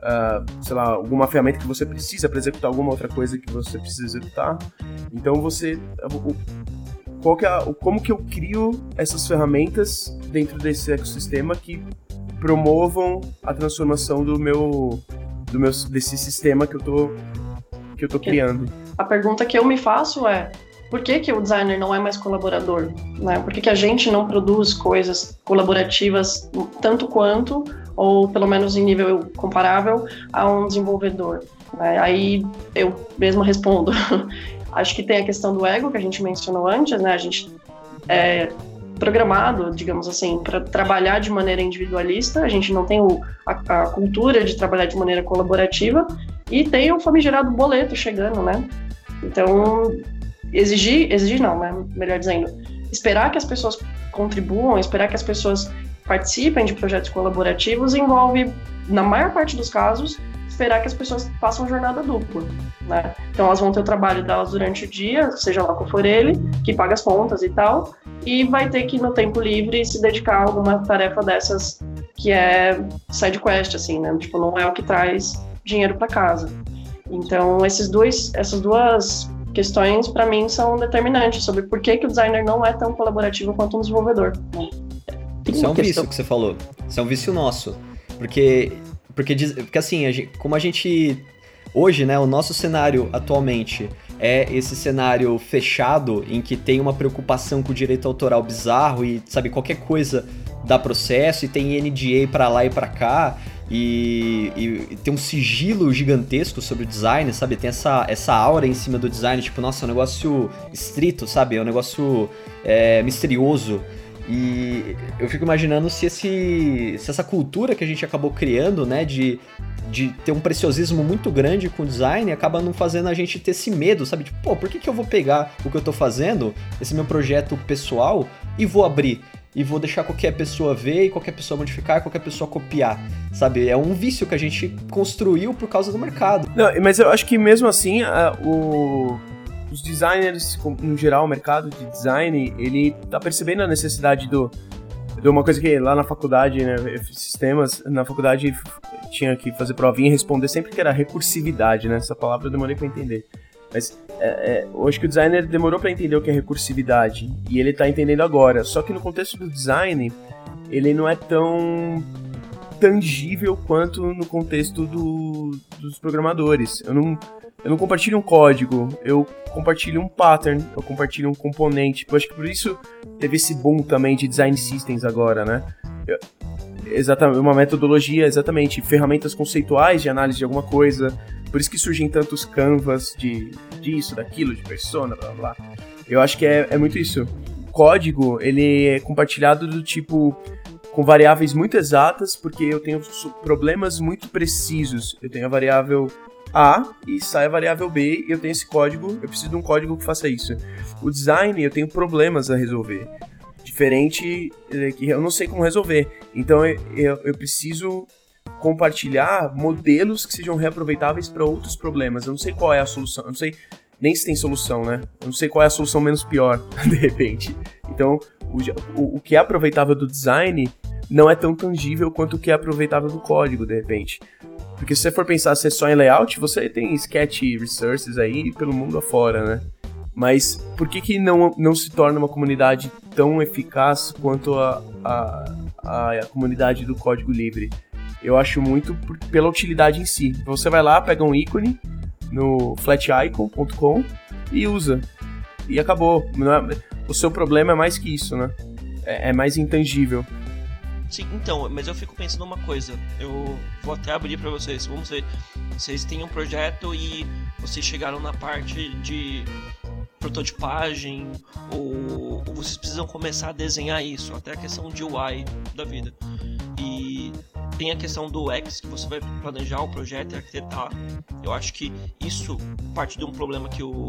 uh, sei lá, alguma ferramenta que você precisa para executar alguma outra coisa que você precisa executar. Então você, qual que é, como que eu crio essas ferramentas dentro desse ecossistema que promovam a transformação do meu, do meu desse sistema que eu tô que eu tô criando. A pergunta que eu me faço é por que, que o designer não é mais colaborador? Né? Por que, que a gente não produz coisas colaborativas tanto quanto, ou pelo menos em nível comparável, a um desenvolvedor? Né? Aí eu mesma respondo. Acho que tem a questão do ego que a gente mencionou antes, né? A gente é programado, digamos assim, para trabalhar de maneira individualista. A gente não tem o, a, a, cultura de trabalhar de maneira colaborativa e tem o famigerado boleto chegando, né? Então, exigir, exigir não, né? Melhor dizendo, esperar que as pessoas contribuam, esperar que as pessoas participem de projetos colaborativos envolve, na maior parte dos casos, esperar que as pessoas façam jornada dupla, né? Então elas vão ter o trabalho delas durante o dia, seja lá qual for ele, que paga as contas e tal, e vai ter que no tempo livre se dedicar a alguma tarefa dessas que é side quest, assim, né? Tipo, não é o que traz dinheiro para casa. Então esses dois, essas duas questões para mim são determinantes sobre por que, que o designer não é tão colaborativo quanto um desenvolvedor. Né? Isso é um questão... vício que você falou. Isso é um vício nosso. Porque porque, porque assim, a gente, como a gente. Hoje, né, o nosso cenário atualmente é esse cenário fechado em que tem uma preocupação com o direito autoral bizarro e, sabe, qualquer coisa dá processo e tem NDA para lá e para cá. E, e, e, tem um sigilo gigantesco sobre o design, sabe? Tem essa, essa aura em cima do design, tipo, nossa, é um negócio estrito, sabe? É um negócio é, misterioso. E eu fico imaginando se, esse, se essa cultura que a gente acabou criando, né, de, de ter um preciosismo muito grande com o design, acaba não fazendo a gente ter esse medo, sabe? Tipo, pô, por que, que eu vou pegar o que eu tô fazendo, esse meu projeto pessoal, e vou abrir? E vou deixar qualquer pessoa ver, e qualquer pessoa modificar, qualquer pessoa copiar, sabe? É um vício que a gente construiu por causa do mercado. Não, mas eu acho que mesmo assim, o os designers, no geral, o mercado de design, ele tá percebendo a necessidade do de uma coisa que lá na faculdade, né, sistemas, na faculdade tinha que fazer provinha e responder sempre que era recursividade, né? Essa palavra eu demorei para entender. Mas é, é, eu acho que o designer demorou para entender o que é recursividade e ele tá entendendo agora. Só que no contexto do design, ele não é tão tangível quanto no contexto do, dos programadores. Eu não, eu não compartilho um código, eu compartilho um pattern, eu compartilho um componente. Eu acho que por isso teve esse boom também de design systems agora, né? Eu, exatamente, uma metodologia, exatamente, ferramentas conceituais de análise de alguma coisa. Por isso que surgem tantos canvas de disso, daquilo, de persona, blá blá. Eu acho que é, é muito isso. O código, ele é compartilhado do tipo com variáveis muito exatas, porque eu tenho problemas muito precisos. Eu tenho a variável a e sai a variável B e eu tenho esse código, eu preciso de um código que faça isso. O design eu tenho problemas a resolver. Diferente é, que eu não sei como resolver. Então eu, eu preciso compartilhar modelos que sejam reaproveitáveis para outros problemas. Eu não sei qual é a solução, eu não sei nem se tem solução, né? Eu não sei qual é a solução menos pior, de repente. Então, o, o, o que é aproveitável do design não é tão tangível quanto o que é aproveitável do código, de repente. Porque se você for pensar ser só em layout, você tem sketch resources aí pelo mundo afora, né? Mas por que, que não, não se torna uma comunidade tão eficaz quanto a, a, a, a comunidade do código livre? Eu acho muito por, pela utilidade em si. Você vai lá, pega um ícone no flaticon.com e usa. E acabou. É, o seu problema é mais que isso, né? É, é mais intangível. Sim, então, mas eu fico pensando uma coisa. Eu vou até abrir para vocês. Vamos ver. Vocês têm um projeto e vocês chegaram na parte de prototipagem ou, vocês precisam começar a desenhar isso, até a questão de UI da vida. E tem a questão do X, que você vai planejar o projeto e arquitetar. Eu acho que isso parte de um problema que o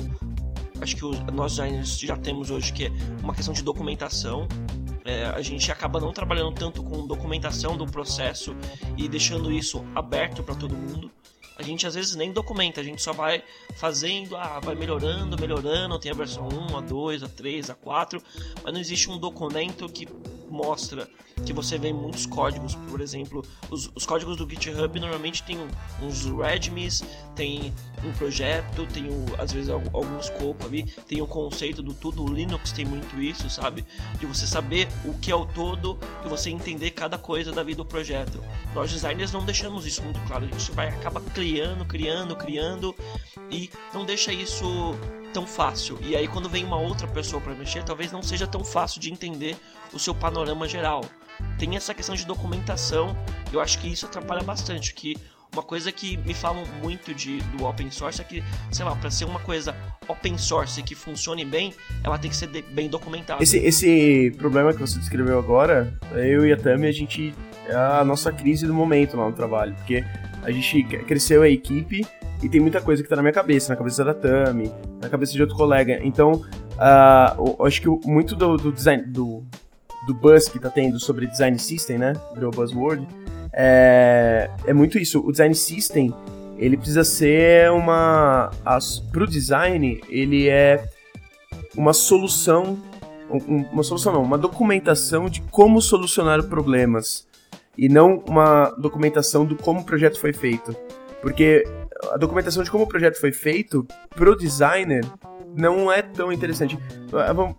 acho que nós designers já temos hoje, que é uma questão de documentação é, a gente acaba não trabalhando tanto com documentação do processo e deixando isso aberto para todo mundo. A gente às vezes nem documenta, a gente só vai fazendo, ah, vai melhorando, melhorando, tem a versão 1, a 2, a 3, a 4, mas não existe um documento que mostra que você vê muitos códigos, por exemplo, os, os códigos do GitHub normalmente tem uns readmes, tem um projeto, tem um, às vezes algum escopo ali, tem o conceito do tudo, o Linux tem muito isso, sabe? De você saber o que é o todo e você entender cada coisa da vida do projeto. Nós designers não deixamos isso muito claro, a gente vai acaba criando, criando, criando e não deixa isso tão fácil. E aí quando vem uma outra pessoa para mexer, talvez não seja tão fácil de entender o seu panorama geral. Tem essa questão de documentação, eu acho que isso atrapalha bastante, que uma coisa que me falam muito de, do open source é que, sei lá, para ser uma coisa open source que funcione bem, ela tem que ser de, bem documentada. Esse, esse problema que você descreveu agora, eu e a Tami, a gente. É a nossa crise do momento lá no trabalho, porque a gente cresceu a equipe e tem muita coisa que tá na minha cabeça, na cabeça da Tami, na cabeça de outro colega. Então, uh, eu acho que muito do, do design, do, do buzz que tá tendo sobre design system, né? Virou buzzword. É, é muito isso. O design system, ele precisa ser uma. As, pro design, ele é uma solução. Uma solução não, uma documentação de como solucionar problemas. E não uma documentação do como o projeto foi feito. Porque a documentação de como o projeto foi feito, pro designer, não é tão interessante.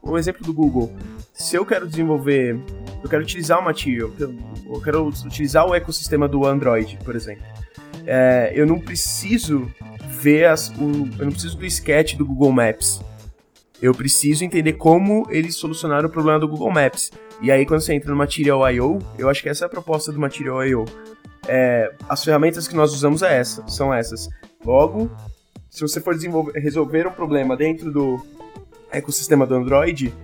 O exemplo do Google se eu quero desenvolver, eu quero utilizar o Material, eu quero utilizar o ecossistema do Android, por exemplo, é, eu não preciso ver as, o, eu não preciso do sketch do Google Maps. Eu preciso entender como eles solucionaram o problema do Google Maps. E aí, quando você entra no Material.io, eu acho que essa é a proposta do Material.io. É, as ferramentas que nós usamos é essa, são essas. Logo, se você for resolver um problema dentro do ecossistema do Android,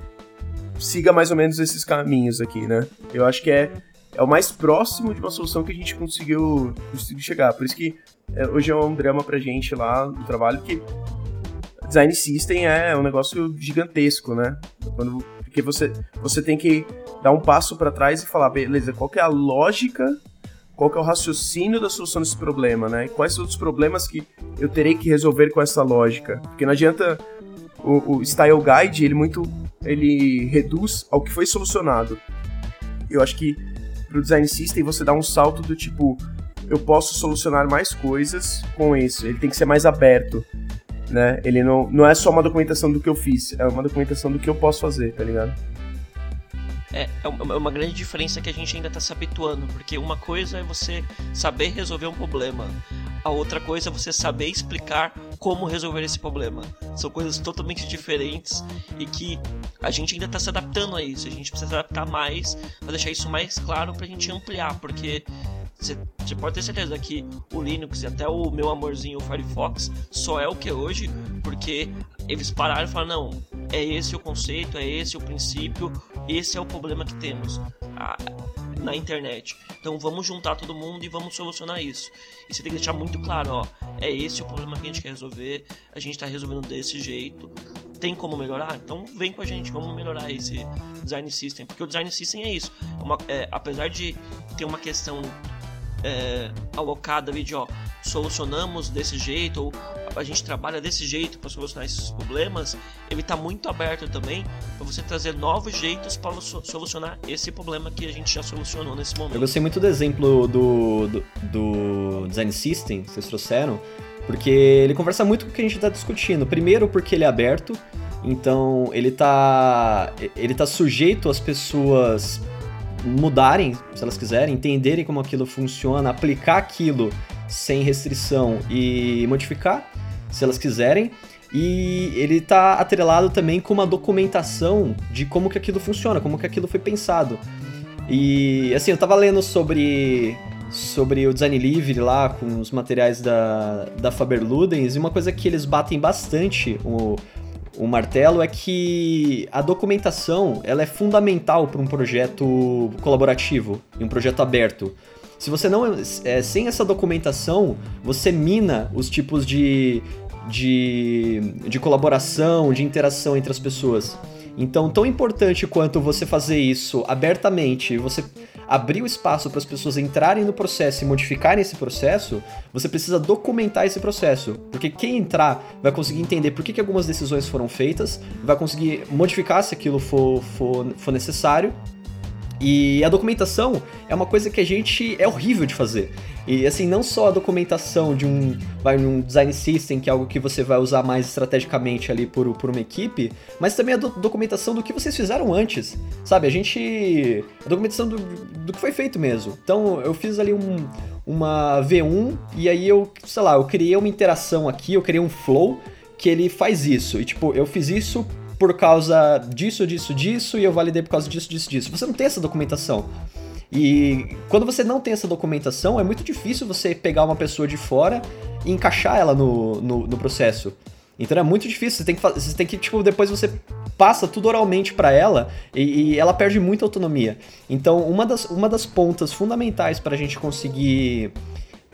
siga mais ou menos esses caminhos aqui, né? Eu acho que é, é o mais próximo de uma solução que a gente conseguiu, conseguiu chegar. Por isso que é, hoje é um drama pra gente lá no trabalho, que design system é um negócio gigantesco, né? Quando, porque você, você tem que dar um passo para trás e falar, beleza, qual é a lógica, qual é o raciocínio da solução desse problema, né? E quais são os problemas que eu terei que resolver com essa lógica? Porque não adianta o, o Style Guide, ele muito ele reduz ao que foi solucionado. Eu acho que pro design system você dá um salto do tipo eu posso solucionar mais coisas com isso. Ele tem que ser mais aberto, né? Ele não, não é só uma documentação do que eu fiz, é uma documentação do que eu posso fazer, tá ligado? É, é uma grande diferença que a gente ainda está se habituando, porque uma coisa é você saber resolver um problema, a outra coisa é você saber explicar como resolver esse problema. São coisas totalmente diferentes e que a gente ainda está se adaptando a isso. A gente precisa se adaptar mais para deixar isso mais claro para a gente ampliar, porque você pode ter certeza que o Linux e até o meu amorzinho o Firefox só é o que é hoje porque eles pararam e falaram: não, é esse o conceito, é esse o princípio, esse é o problema que temos na internet. Então vamos juntar todo mundo e vamos solucionar isso. E você tem que deixar muito claro: ó, é esse o problema que a gente quer resolver, a gente está resolvendo desse jeito. Tem como melhorar? Então vem com a gente, vamos melhorar esse design system. Porque o design system é isso. É uma, é, apesar de ter uma questão é, alocada ali de ó, solucionamos desse jeito ou a gente trabalha desse jeito para solucionar esses problemas, ele está muito aberto também para você trazer novos jeitos para solucionar esse problema que a gente já solucionou nesse momento. Eu gostei muito do exemplo do, do, do design system que vocês trouxeram, porque ele conversa muito com o que a gente está discutindo. Primeiro, porque ele é aberto, então ele está ele tá sujeito às pessoas mudarem, se elas quiserem, entenderem como aquilo funciona, aplicar aquilo sem restrição e modificar, se elas quiserem. E ele está atrelado também com uma documentação de como que aquilo funciona, como que aquilo foi pensado. E assim, eu estava lendo sobre sobre o design livre lá com os materiais da, da Faber Ludens e uma coisa que eles batem bastante o, o martelo é que a documentação ela é fundamental para um projeto colaborativo e um projeto aberto. Se você não. É, sem essa documentação, você mina os tipos de, de, de colaboração, de interação entre as pessoas. Então, tão importante quanto você fazer isso abertamente, você abrir o espaço para as pessoas entrarem no processo e modificarem esse processo, você precisa documentar esse processo. Porque quem entrar vai conseguir entender por que, que algumas decisões foram feitas, vai conseguir modificar se aquilo for, for, for necessário e a documentação é uma coisa que a gente é horrível de fazer. E assim, não só a documentação de um, vai, um design system, que é algo que você vai usar mais estrategicamente ali por, por uma equipe, mas também a do, documentação do que vocês fizeram antes. Sabe, a gente. A documentação do, do que foi feito mesmo. Então, eu fiz ali um, uma V1 e aí eu, sei lá, eu criei uma interação aqui, eu criei um flow que ele faz isso. E tipo, eu fiz isso por causa disso, disso, disso, e eu validei por causa disso, disso, disso. Você não tem essa documentação. E quando você não tem essa documentação, é muito difícil você pegar uma pessoa de fora e encaixar ela no, no, no processo. Então é muito difícil, você tem que, você tem que tipo, depois você passa tudo oralmente para ela e, e, ela perde muita autonomia. Então, uma das, uma das pontas fundamentais para a gente conseguir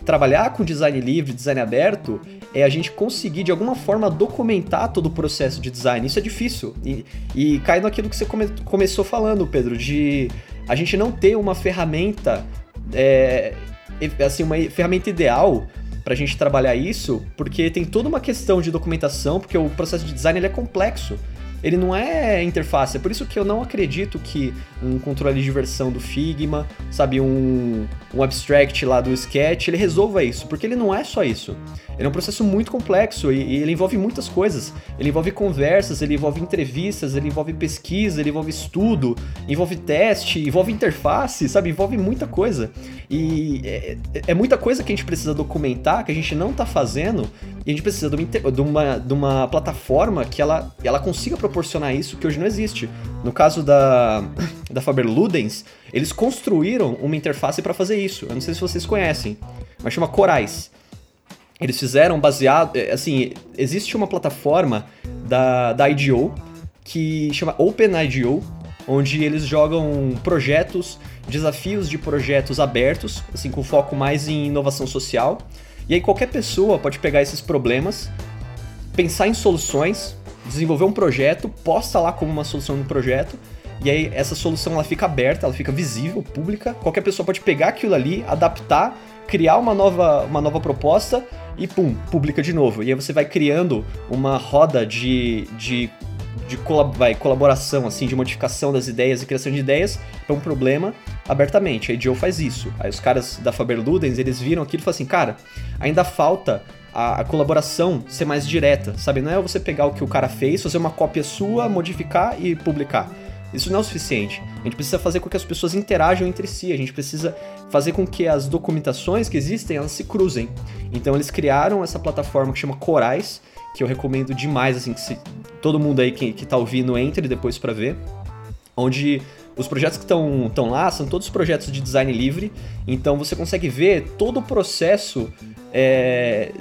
trabalhar com design livre, design aberto, é a gente conseguir de alguma forma documentar todo o processo de design. Isso é difícil. E, e cai naquilo que você come, começou falando, Pedro, de a gente não ter uma ferramenta, é, assim, uma ferramenta ideal para a gente trabalhar isso, porque tem toda uma questão de documentação, porque o processo de design ele é complexo ele não é interface. É por isso que eu não acredito que um controle de versão do Figma, sabe, um, um abstract lá do Sketch, ele resolva isso, porque ele não é só isso. Ele é um processo muito complexo e, e ele envolve muitas coisas. Ele envolve conversas, ele envolve entrevistas, ele envolve pesquisa, ele envolve estudo, envolve teste, envolve interface, sabe, envolve muita coisa. E é, é muita coisa que a gente precisa documentar, que a gente não está fazendo, e a gente precisa de uma, de uma, de uma plataforma que ela, ela consiga proporcionar isso que hoje não existe. No caso da, da Faber Ludens, eles construíram uma interface para fazer isso. Eu não sei se vocês conhecem, mas chama Corais. Eles fizeram baseado. É, assim, existe uma plataforma da, da IDO que chama OpenIDO, onde eles jogam projetos, desafios de projetos abertos, assim, com foco mais em inovação social. E aí qualquer pessoa pode pegar esses problemas, pensar em soluções, desenvolver um projeto, posta lá como uma solução do projeto, e aí essa solução ela fica aberta, ela fica visível, pública. Qualquer pessoa pode pegar aquilo ali, adaptar, criar uma nova, uma nova proposta e pum, publica de novo. E aí você vai criando uma roda de, de, de colab vai, colaboração, assim, de modificação das ideias e criação de ideias para um problema abertamente. A Joe faz isso. Aí os caras da Faber Ludens, eles viram aquilo e falaram assim, cara, ainda falta a, a, colaboração ser mais direta, sabe? Não é você pegar o que o cara fez, fazer uma cópia sua, modificar e publicar. Isso não é o suficiente. A gente precisa fazer com que as pessoas interajam entre si, a gente precisa fazer com que as documentações que existem, elas se cruzem. Então eles criaram essa plataforma que chama Corais, que eu recomendo demais, assim, que se, todo mundo aí que, que tá ouvindo entre depois para ver, onde os projetos que estão lá são todos projetos de design livre, então você consegue ver todo o processo é,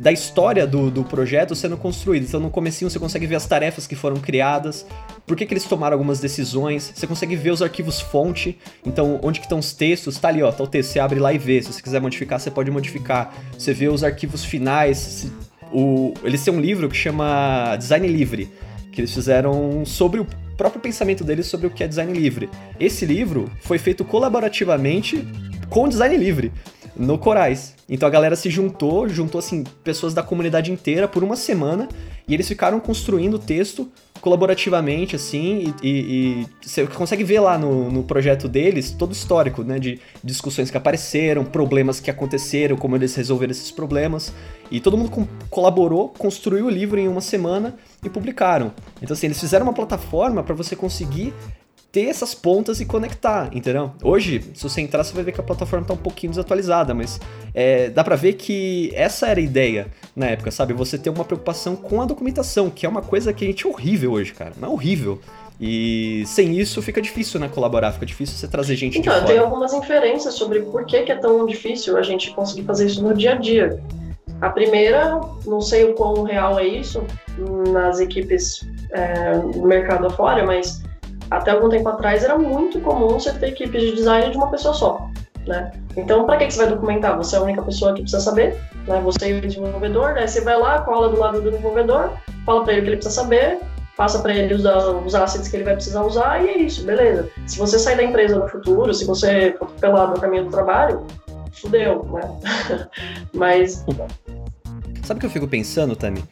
da história do, do projeto sendo construído. Então no comecinho você consegue ver as tarefas que foram criadas, por que, que eles tomaram algumas decisões, você consegue ver os arquivos fonte, então onde que estão os textos, tá ali ó, tá o texto, você abre lá e vê, se você quiser modificar, você pode modificar. Você vê os arquivos finais, se, o, eles têm um livro que chama Design Livre, que eles fizeram sobre o próprio pensamento deles sobre o que é design livre. Esse livro foi feito colaborativamente com design livre no Corais. Então a galera se juntou, juntou assim pessoas da comunidade inteira por uma semana e eles ficaram construindo o texto colaborativamente, assim, e, e, e, você consegue ver lá no, no projeto deles todo o histórico, né, de discussões que apareceram, problemas que aconteceram, como eles resolveram esses problemas, e todo mundo colaborou, construiu o livro em uma semana e publicaram. Então, assim, eles fizeram uma plataforma para você conseguir ter essas pontas e conectar, entendeu? Hoje, se você entrar, você vai ver que a plataforma tá um pouquinho desatualizada, mas é, dá pra ver que essa era a ideia na época, sabe? Você ter uma preocupação com a documentação, que é uma coisa que a gente é horrível hoje, cara. Não é horrível. E sem isso fica difícil, né, colaborar, fica difícil você trazer gente então, de fora. Tem algumas inferências sobre por que, que é tão difícil a gente conseguir fazer isso no dia a dia. A primeira, não sei o quão real é isso nas equipes é, no mercado afora, mas até algum tempo atrás era muito comum você ter equipes de design de uma pessoa só. Né? Então, para que, você vai documentar? Você é a única pessoa que precisa saber, né? você é o desenvolvedor, né? você vai lá, cola do lado do desenvolvedor, fala para ele o que ele precisa saber, passa para ele os, os assets que ele vai precisar usar e é isso, beleza. Se você sair da empresa no futuro, se você for pelado no caminho do trabalho, fudeu, né? Mas. Sabe o que eu fico pensando, Tami?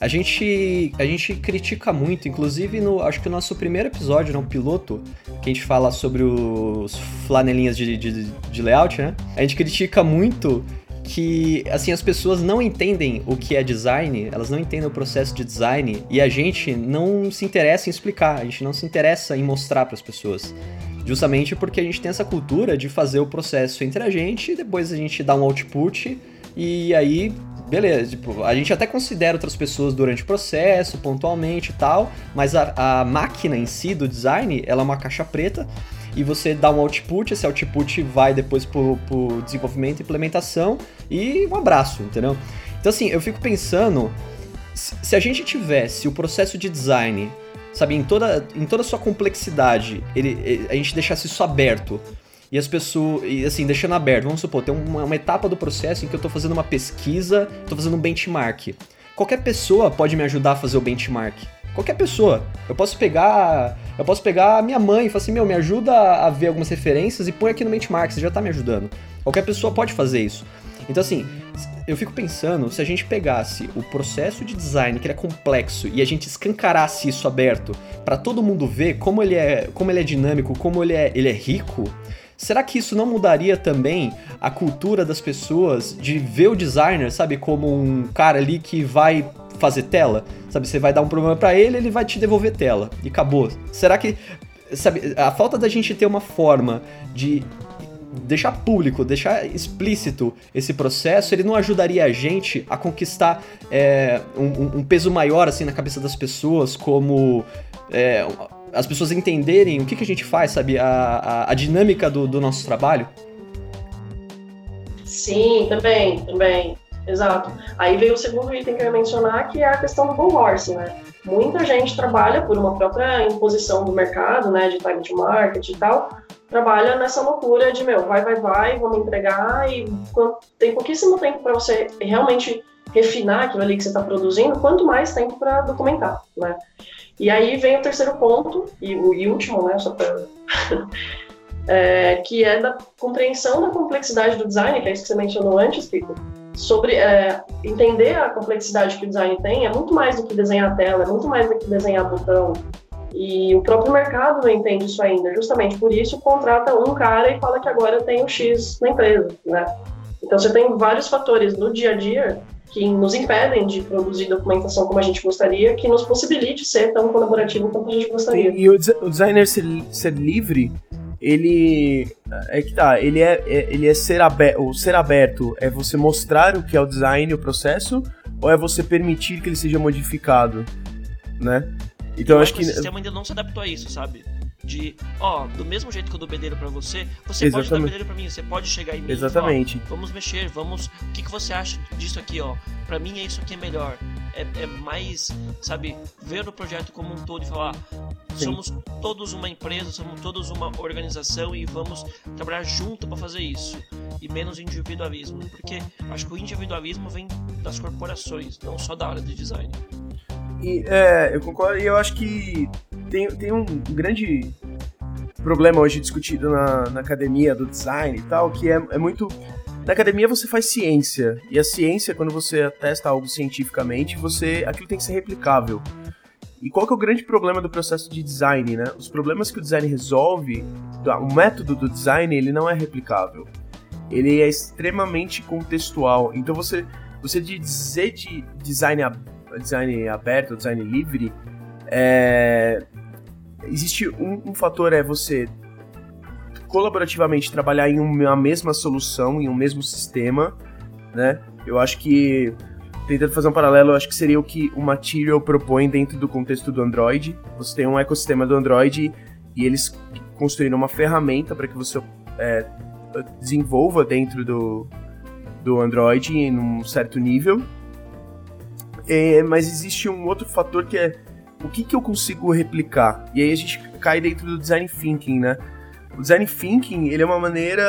A gente, a gente critica muito, inclusive no, acho que o nosso primeiro episódio, no piloto, que a gente fala sobre os flanelinhas de, de, de layout, né? A gente critica muito que assim as pessoas não entendem o que é design, elas não entendem o processo de design e a gente não se interessa em explicar, a gente não se interessa em mostrar para as pessoas. Justamente porque a gente tem essa cultura de fazer o processo entre a gente, depois a gente dá um output e aí beleza, tipo, a gente até considera outras pessoas durante o processo, pontualmente e tal, mas a, a máquina em si do design, ela é uma caixa preta e você dá um output, esse output vai depois pro, pro desenvolvimento e implementação e um abraço, entendeu? Então assim, eu fico pensando, se a gente tivesse o processo de design, sabe, em toda, em toda a sua complexidade, ele, a gente deixasse isso aberto, e as pessoas, e assim, deixando aberto, vamos supor, tem uma, uma etapa do processo em que eu estou fazendo uma pesquisa, estou fazendo um benchmark. Qualquer pessoa pode me ajudar a fazer o benchmark. Qualquer pessoa. Eu posso pegar. Eu posso pegar a minha mãe e falar assim, meu, me ajuda a ver algumas referências e põe aqui no benchmark, você já está me ajudando. Qualquer pessoa pode fazer isso. Então, assim, eu fico pensando, se a gente pegasse o processo de design, que ele é complexo, e a gente escancarasse isso aberto para todo mundo ver como ele é, como ele é dinâmico, como ele é, ele é rico, Será que isso não mudaria também a cultura das pessoas de ver o designer, sabe, como um cara ali que vai fazer tela? Sabe, você vai dar um problema para ele, ele vai te devolver tela e acabou. Será que sabe, a falta da gente ter uma forma de deixar público, deixar explícito esse processo, ele não ajudaria a gente a conquistar é, um, um, peso maior assim na cabeça das pessoas, como é, as pessoas entenderem o que, que a gente faz, sabe? A, a, a dinâmica do, do nosso trabalho? Sim, também, também. Exato. Aí veio o segundo item que eu ia mencionar, que é a questão do bull né? Muita gente trabalha por uma própria imposição do mercado, né, de time to market e tal, trabalha nessa loucura de, meu, vai, vai, vai, vamos entregar e tem pouquíssimo tempo para você realmente refinar aquilo ali que você está produzindo, quanto mais tempo para documentar, né? E aí vem o terceiro ponto, e o e último, né, só para... é, que é da compreensão da complexidade do design, que é isso que você mencionou antes, Kiko. Sobre é, entender a complexidade que o design tem, é muito mais do que desenhar a tela, é muito mais do que desenhar botão. E o próprio mercado não entende isso ainda. Justamente por isso, contrata um cara e fala que agora tem o X na empresa, né? Então, você tem vários fatores no dia a dia que nos impedem de produzir documentação como a gente gostaria, que nos possibilite ser tão colaborativo quanto a gente gostaria. E, e o, o, designer ser, ser, livre, ele é que tá, ele é, é ele é ser aberto, o ser aberto é você mostrar o que é o design, o processo, ou é você permitir que ele seja modificado, né? Então eu acho que o sistema ainda não se adaptou a isso, sabe? De, ó, do mesmo jeito que eu dou bedelho para você, você Exatamente. pode dar bedelho para mim, você pode chegar em mim Exatamente. E falar, vamos mexer, vamos, o que, que você acha disso aqui, ó? Para mim é isso aqui é melhor. É, é, mais, sabe, ver o projeto como um todo e falar, Sim. somos todos uma empresa, somos todos uma organização e vamos trabalhar junto para fazer isso. E menos individualismo, porque acho que o individualismo vem das corporações, não só da área de design. E, é, eu concordo, e eu acho que tem, tem um grande problema hoje discutido na, na academia do design e tal, que é, é muito. Na academia você faz ciência, e a ciência, quando você testa algo cientificamente, você aquilo tem que ser replicável. E qual que é o grande problema do processo de design, né? Os problemas que o design resolve, o método do design, ele não é replicável. Ele é extremamente contextual. Então você, você dizer de design, design aberto, design livre, é, existe um, um fator é você colaborativamente trabalhar em uma mesma solução, em um mesmo sistema, né? Eu acho que tentando fazer um paralelo, eu acho que seria o que o Material propõe dentro do contexto do Android. Você tem um ecossistema do Android e eles construíram uma ferramenta para que você é, desenvolva dentro do, do Android em um certo nível. É, mas existe um outro fator que é o que, que eu consigo replicar? E aí a gente cai dentro do design thinking, né? O design thinking ele é uma maneira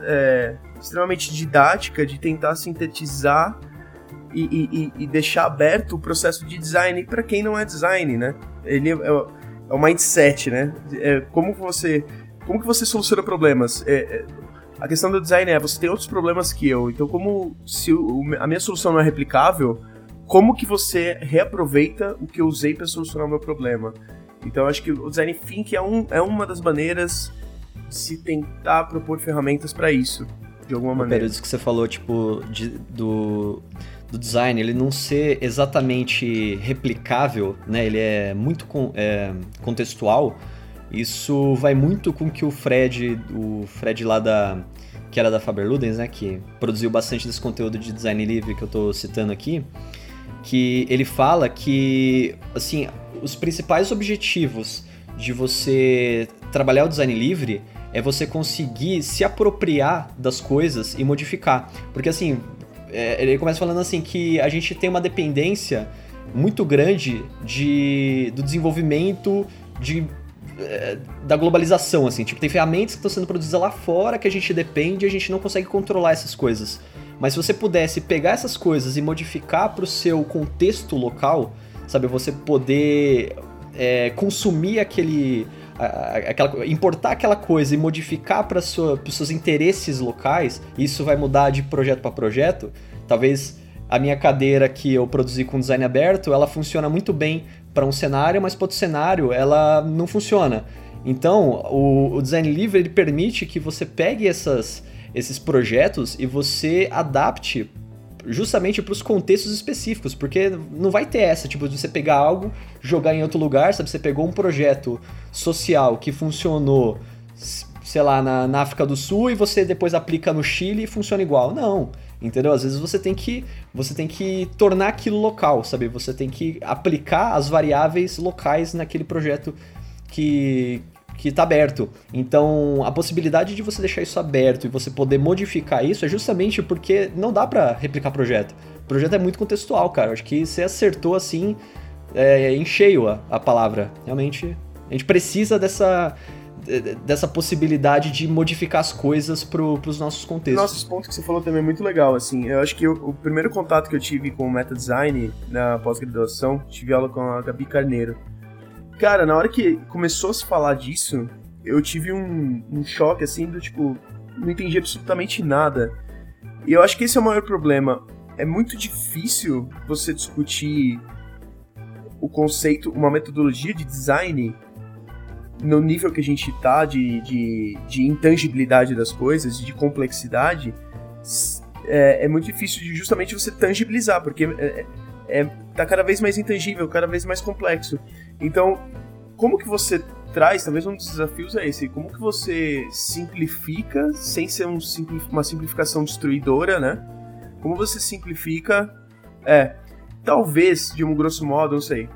é, extremamente didática de tentar sintetizar e, e, e, deixar aberto o processo de design para quem não é design, né? Ele é, é o mindset, né? É, como você como que você soluciona problemas? É, é, a questão do design é você tem outros problemas que eu, então como se o, a minha solução não é replicável, como que você reaproveita o que eu usei para solucionar o meu problema? Então acho que o design thinking é, um, é uma das maneiras de se tentar propor ferramentas para isso, de alguma maneira. Isso que você falou, tipo, de, do, do design, ele não ser exatamente replicável, né? Ele é muito com, é, contextual. Isso vai muito com que o Fred, o Fred lá da que era da Faber Ludens, né, que produziu bastante desse conteúdo de design livre que eu estou citando aqui, que ele fala que assim, os principais objetivos de você trabalhar o design livre é você conseguir se apropriar das coisas e modificar. Porque assim, é, ele começa falando assim que a gente tem uma dependência muito grande de, do desenvolvimento de, é, da globalização, assim. Tipo, tem ferramentas que estão sendo produzidas lá fora que a gente depende e a gente não consegue controlar essas coisas. Mas se você pudesse pegar essas coisas e modificar para o seu contexto local, sabe, você poder é, consumir aquele, aquela, importar aquela coisa e modificar para os seus interesses locais, isso vai mudar de projeto para projeto. Talvez a minha cadeira que eu produzi com design aberto, ela funciona muito bem para um cenário, mas para outro cenário ela não funciona. Então, o, o design livre ele permite que você pegue essas esses projetos e você adapte justamente para os contextos específicos, porque não vai ter essa, tipo, de você pegar algo, jogar em outro lugar, sabe? Você pegou um projeto social que funcionou, sei lá, na, na África do Sul e você depois aplica no Chile e funciona igual. Não, entendeu? Às vezes você tem que você tem que tornar aquilo local, sabe? Você tem que aplicar as variáveis locais naquele projeto que que está aberto. Então, a possibilidade de você deixar isso aberto e você poder modificar isso é justamente porque não dá para replicar projeto. O projeto é muito contextual, cara. Acho que você acertou assim é, em cheio a, a palavra. Realmente, a gente precisa dessa dessa possibilidade de modificar as coisas para os nossos contextos. Nossos pontos que você falou também é muito legal, assim, eu acho que eu, o primeiro contato que eu tive com o meta design na pós-graduação, tive aula com a Gabi Carneiro, Cara, na hora que começou a se falar disso, eu tive um, um choque, assim, do tipo, não entendi absolutamente nada. E eu acho que esse é o maior problema. É muito difícil você discutir o conceito, uma metodologia de design no nível que a gente tá de, de, de intangibilidade das coisas, de complexidade, é, é, muito difícil de justamente você tangibilizar, porque é, é, tá cada vez mais intangível, cada vez mais complexo. Então, como que você traz, talvez um dos desafios é esse, como que você simplifica, sem ser um uma simplificação destruidora, né? Como você simplifica, é, talvez, de um grosso modo, não sei,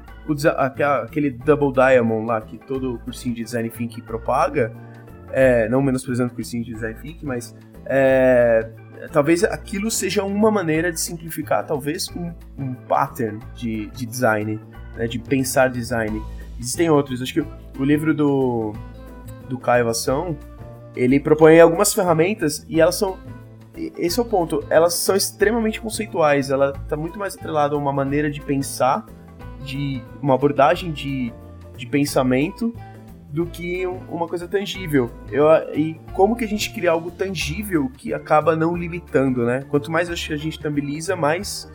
aquele Double Diamond lá, que todo cursinho de Design Thinking propaga, é, não menosprezando o cursinho de Design Thinking, mas é, talvez aquilo seja uma maneira de simplificar, talvez, um, um pattern de, de design, né, de pensar design. Existem outros, acho que o livro do, do Caio Ação, ele propõe algumas ferramentas e elas são esse é o ponto, elas são extremamente conceituais, ela está muito mais atrelada a uma maneira de pensar, de uma abordagem de, de pensamento, do que uma coisa tangível. Eu, e como que a gente cria algo tangível que acaba não limitando, né? Quanto mais a gente tambiliza, mais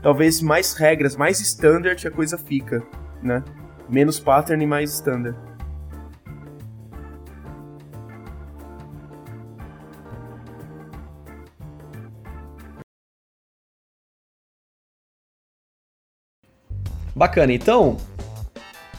talvez mais regras, mais standard a coisa fica, né? Menos pattern e mais standard. Bacana, então,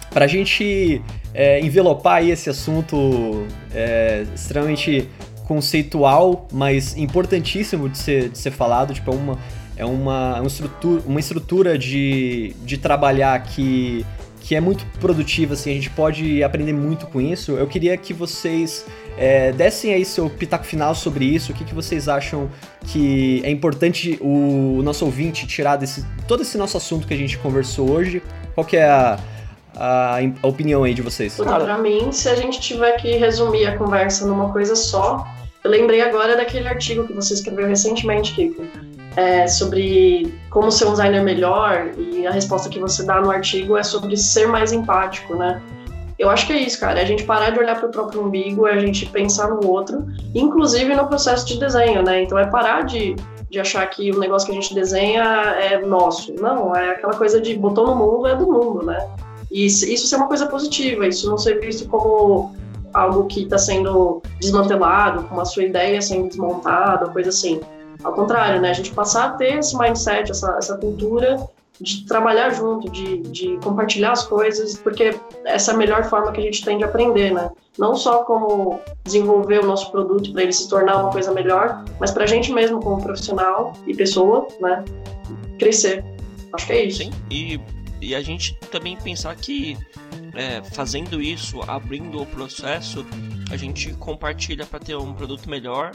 Para a gente é, envelopar esse assunto é, extremamente conceitual, mas importantíssimo de ser, de ser falado, tipo, é uma, é uma, uma estrutura, uma estrutura de, de trabalhar que, que é muito produtiva, assim, a gente pode aprender muito com isso. Eu queria que vocês é, dessem aí seu pitaco final sobre isso, o que, que vocês acham que é importante o, nosso ouvinte tirar desse todo esse nosso assunto que a gente conversou hoje. Qual que é a, a, a opinião aí de vocês? Para mim, se a gente tiver que resumir a conversa numa coisa só, eu lembrei agora daquele artigo que você escreveu recentemente, Kiko, é, sobre como ser um designer melhor, e a resposta que você dá no artigo é sobre ser mais empático, né? Eu acho que é isso, cara. É a gente parar de olhar para o próprio umbigo, é a gente pensar no outro, inclusive no processo de desenho, né? Então é parar de, de achar que o negócio que a gente desenha é nosso. Não, é aquela coisa de botou no mundo, é do mundo, né? E isso ser uma coisa positiva, isso não ser visto como algo que está sendo desmantelado, como a sua ideia sendo desmontada, coisa assim. Ao contrário, né? A gente passar a ter esse mindset, essa, essa cultura de trabalhar junto, de, de compartilhar as coisas, porque essa é a melhor forma que a gente tem de aprender, né? Não só como desenvolver o nosso produto para ele se tornar uma coisa melhor, mas para a gente mesmo como profissional e pessoa, né? Crescer. Acho que é isso. Sim, e e a gente também pensar que é, fazendo isso, abrindo o processo, a gente compartilha para ter um produto melhor,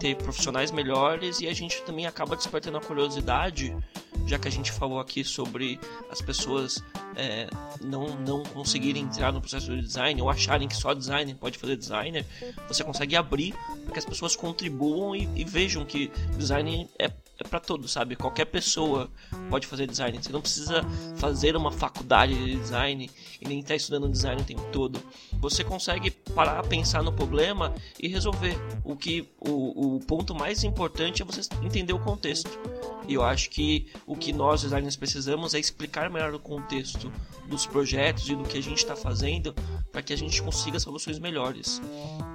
ter profissionais melhores e a gente também acaba despertando a curiosidade, já que a gente falou aqui sobre as pessoas é, não, não conseguirem entrar no processo de design ou acharem que só designer pode fazer designer, você consegue abrir para que as pessoas contribuam e, e vejam que design é é para todos, sabe? Qualquer pessoa pode fazer design. Você não precisa fazer uma faculdade de design e nem estar tá estudando design o tempo todo. Você consegue parar, pensar no problema e resolver. O que o, o ponto mais importante é você entender o contexto. E eu acho que o que nós designers precisamos é explicar melhor o contexto dos projetos e do que a gente está fazendo para que a gente consiga soluções melhores.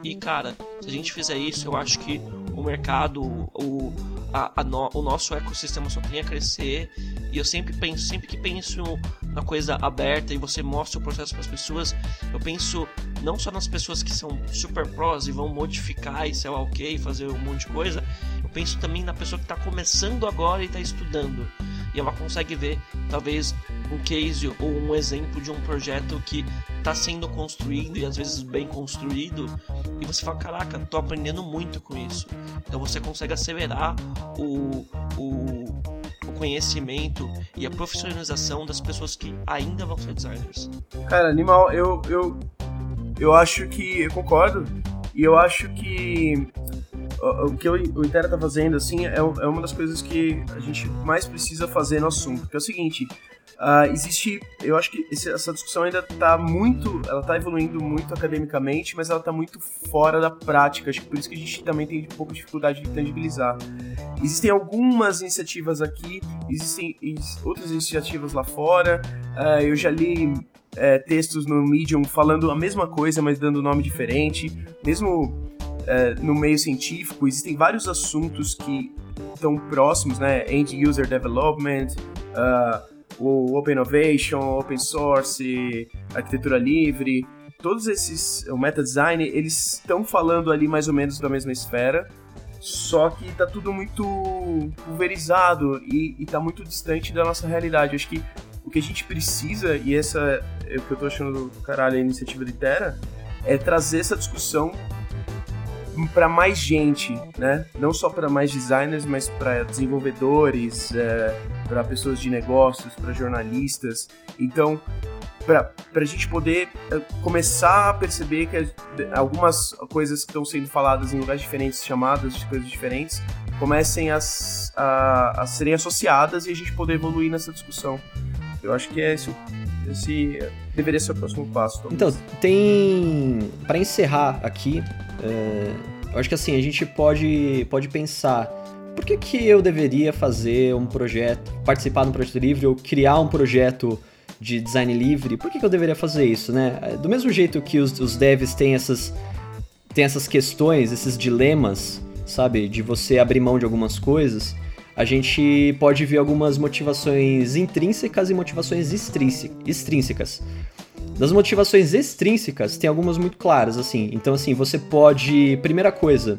E cara, se a gente fizer isso, eu acho que o mercado, o, a, a no, o nosso ecossistema só tem a crescer. E eu sempre penso, sempre que penso na coisa aberta e você mostra o processo para as pessoas, eu penso não só nas pessoas que são super prós e vão modificar e sei lá ok, fazer um monte de coisa, eu penso também na pessoa que está começando agora e está estudando. E ela consegue ver, talvez, um case ou um exemplo de um projeto que está sendo construído e às vezes bem construído e você fala, caraca, tô aprendendo muito com isso. Então você consegue acelerar o, o, o conhecimento e a profissionalização das pessoas que ainda vão ser designers. Cara, animal, eu, eu, eu acho que. Eu concordo. E eu acho que o que o Intera tá fazendo, assim, é, é uma das coisas que a gente mais precisa fazer no assunto, que é o seguinte, Uh, existe, eu acho que esse, essa discussão ainda está muito, ela está evoluindo muito academicamente, mas ela está muito fora da prática. Acho que por isso que a gente também tem um pouco de dificuldade de tangibilizar. Existem algumas iniciativas aqui, existem outras iniciativas lá fora. Uh, eu já li é, textos no Medium falando a mesma coisa, mas dando nome diferente. Mesmo é, no meio científico, existem vários assuntos que estão próximos, né? End User Development. Uh, o Open Innovation, Open Source, arquitetura livre, todos esses, o meta design, eles estão falando ali mais ou menos da mesma esfera, só que tá tudo muito pulverizado e, e tá muito distante da nossa realidade. Eu acho que o que a gente precisa, e essa é o que eu tô achando do caralho a iniciativa de Terra, é trazer essa discussão para mais gente, né? Não só para mais designers, mas para desenvolvedores, é, para pessoas de negócios, para jornalistas. Então, para a gente poder é, começar a perceber que algumas coisas que estão sendo faladas em lugares diferentes, chamadas de coisas diferentes, comecem a, a, a serem associadas e a gente poder evoluir nessa discussão. Eu acho que é esse, esse deveria ser o próximo passo. Talvez. Então, tem. Para encerrar aqui, é, eu acho que assim, a gente pode, pode pensar. Por que, que eu deveria fazer um projeto, participar de um projeto livre ou criar um projeto de design livre? Por que, que eu deveria fazer isso, né? É, do mesmo jeito que os, os devs têm essas, têm essas questões, esses dilemas, sabe? De você abrir mão de algumas coisas, a gente pode ver algumas motivações intrínsecas e motivações extrínsecas. Das motivações extrínsecas, tem algumas muito claras, assim. Então, assim, você pode. Primeira coisa,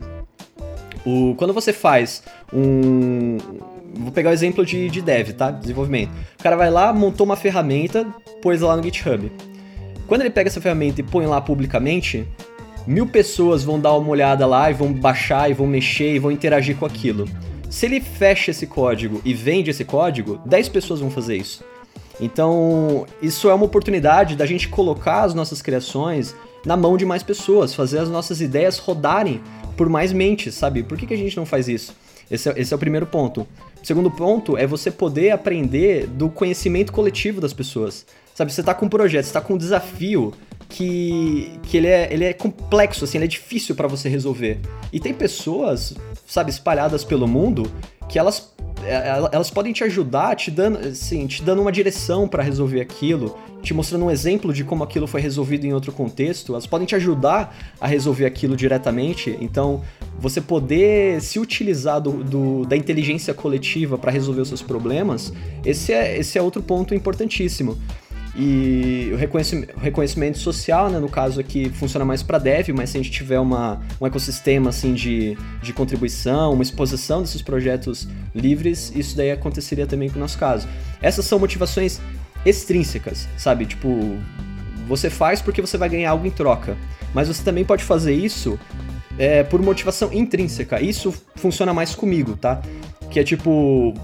o, quando você faz um. Vou pegar o exemplo de, de dev, tá? Desenvolvimento. O cara vai lá, montou uma ferramenta, pôs lá no GitHub. Quando ele pega essa ferramenta e põe lá publicamente, mil pessoas vão dar uma olhada lá e vão baixar e vão mexer e vão interagir com aquilo. Se ele fecha esse código e vende esse código, 10 pessoas vão fazer isso. Então, isso é uma oportunidade da gente colocar as nossas criações na mão de mais pessoas, fazer as nossas ideias rodarem por mais mentes, sabe? Por que, que a gente não faz isso? Esse é, esse é o primeiro ponto. O segundo ponto é você poder aprender do conhecimento coletivo das pessoas. Sabe, você tá com um projeto, você tá com um desafio que, que ele, é, ele é complexo, assim, ele é difícil para você resolver. E tem pessoas, sabe, espalhadas pelo mundo que elas é, elas podem te ajudar, te dando, assim, te dando uma direção para resolver aquilo, te mostrando um exemplo de como aquilo foi resolvido em outro contexto. Elas podem te ajudar a resolver aquilo diretamente. Então, você poder se utilizar do, do da inteligência coletiva para resolver os seus problemas, esse é, esse é outro ponto importantíssimo. E o reconhecimento, reconhecimento social, né, no caso aqui, funciona mais para dev, mas se a gente tiver uma, um ecossistema assim de, de contribuição, uma exposição desses projetos livres, isso daí aconteceria também com o nosso caso. Essas são motivações extrínsecas, sabe? Tipo, você faz porque você vai ganhar algo em troca, mas você também pode fazer isso é, por motivação intrínseca. Isso funciona mais comigo, tá? Que é tipo,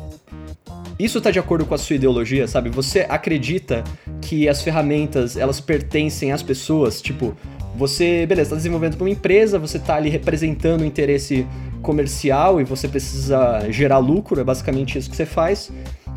isso tá de acordo com a sua ideologia, sabe? Você acredita que as ferramentas, elas pertencem às pessoas, tipo, você, beleza, tá desenvolvendo para uma empresa, você tá ali representando o interesse comercial e você precisa gerar lucro, é basicamente isso que você faz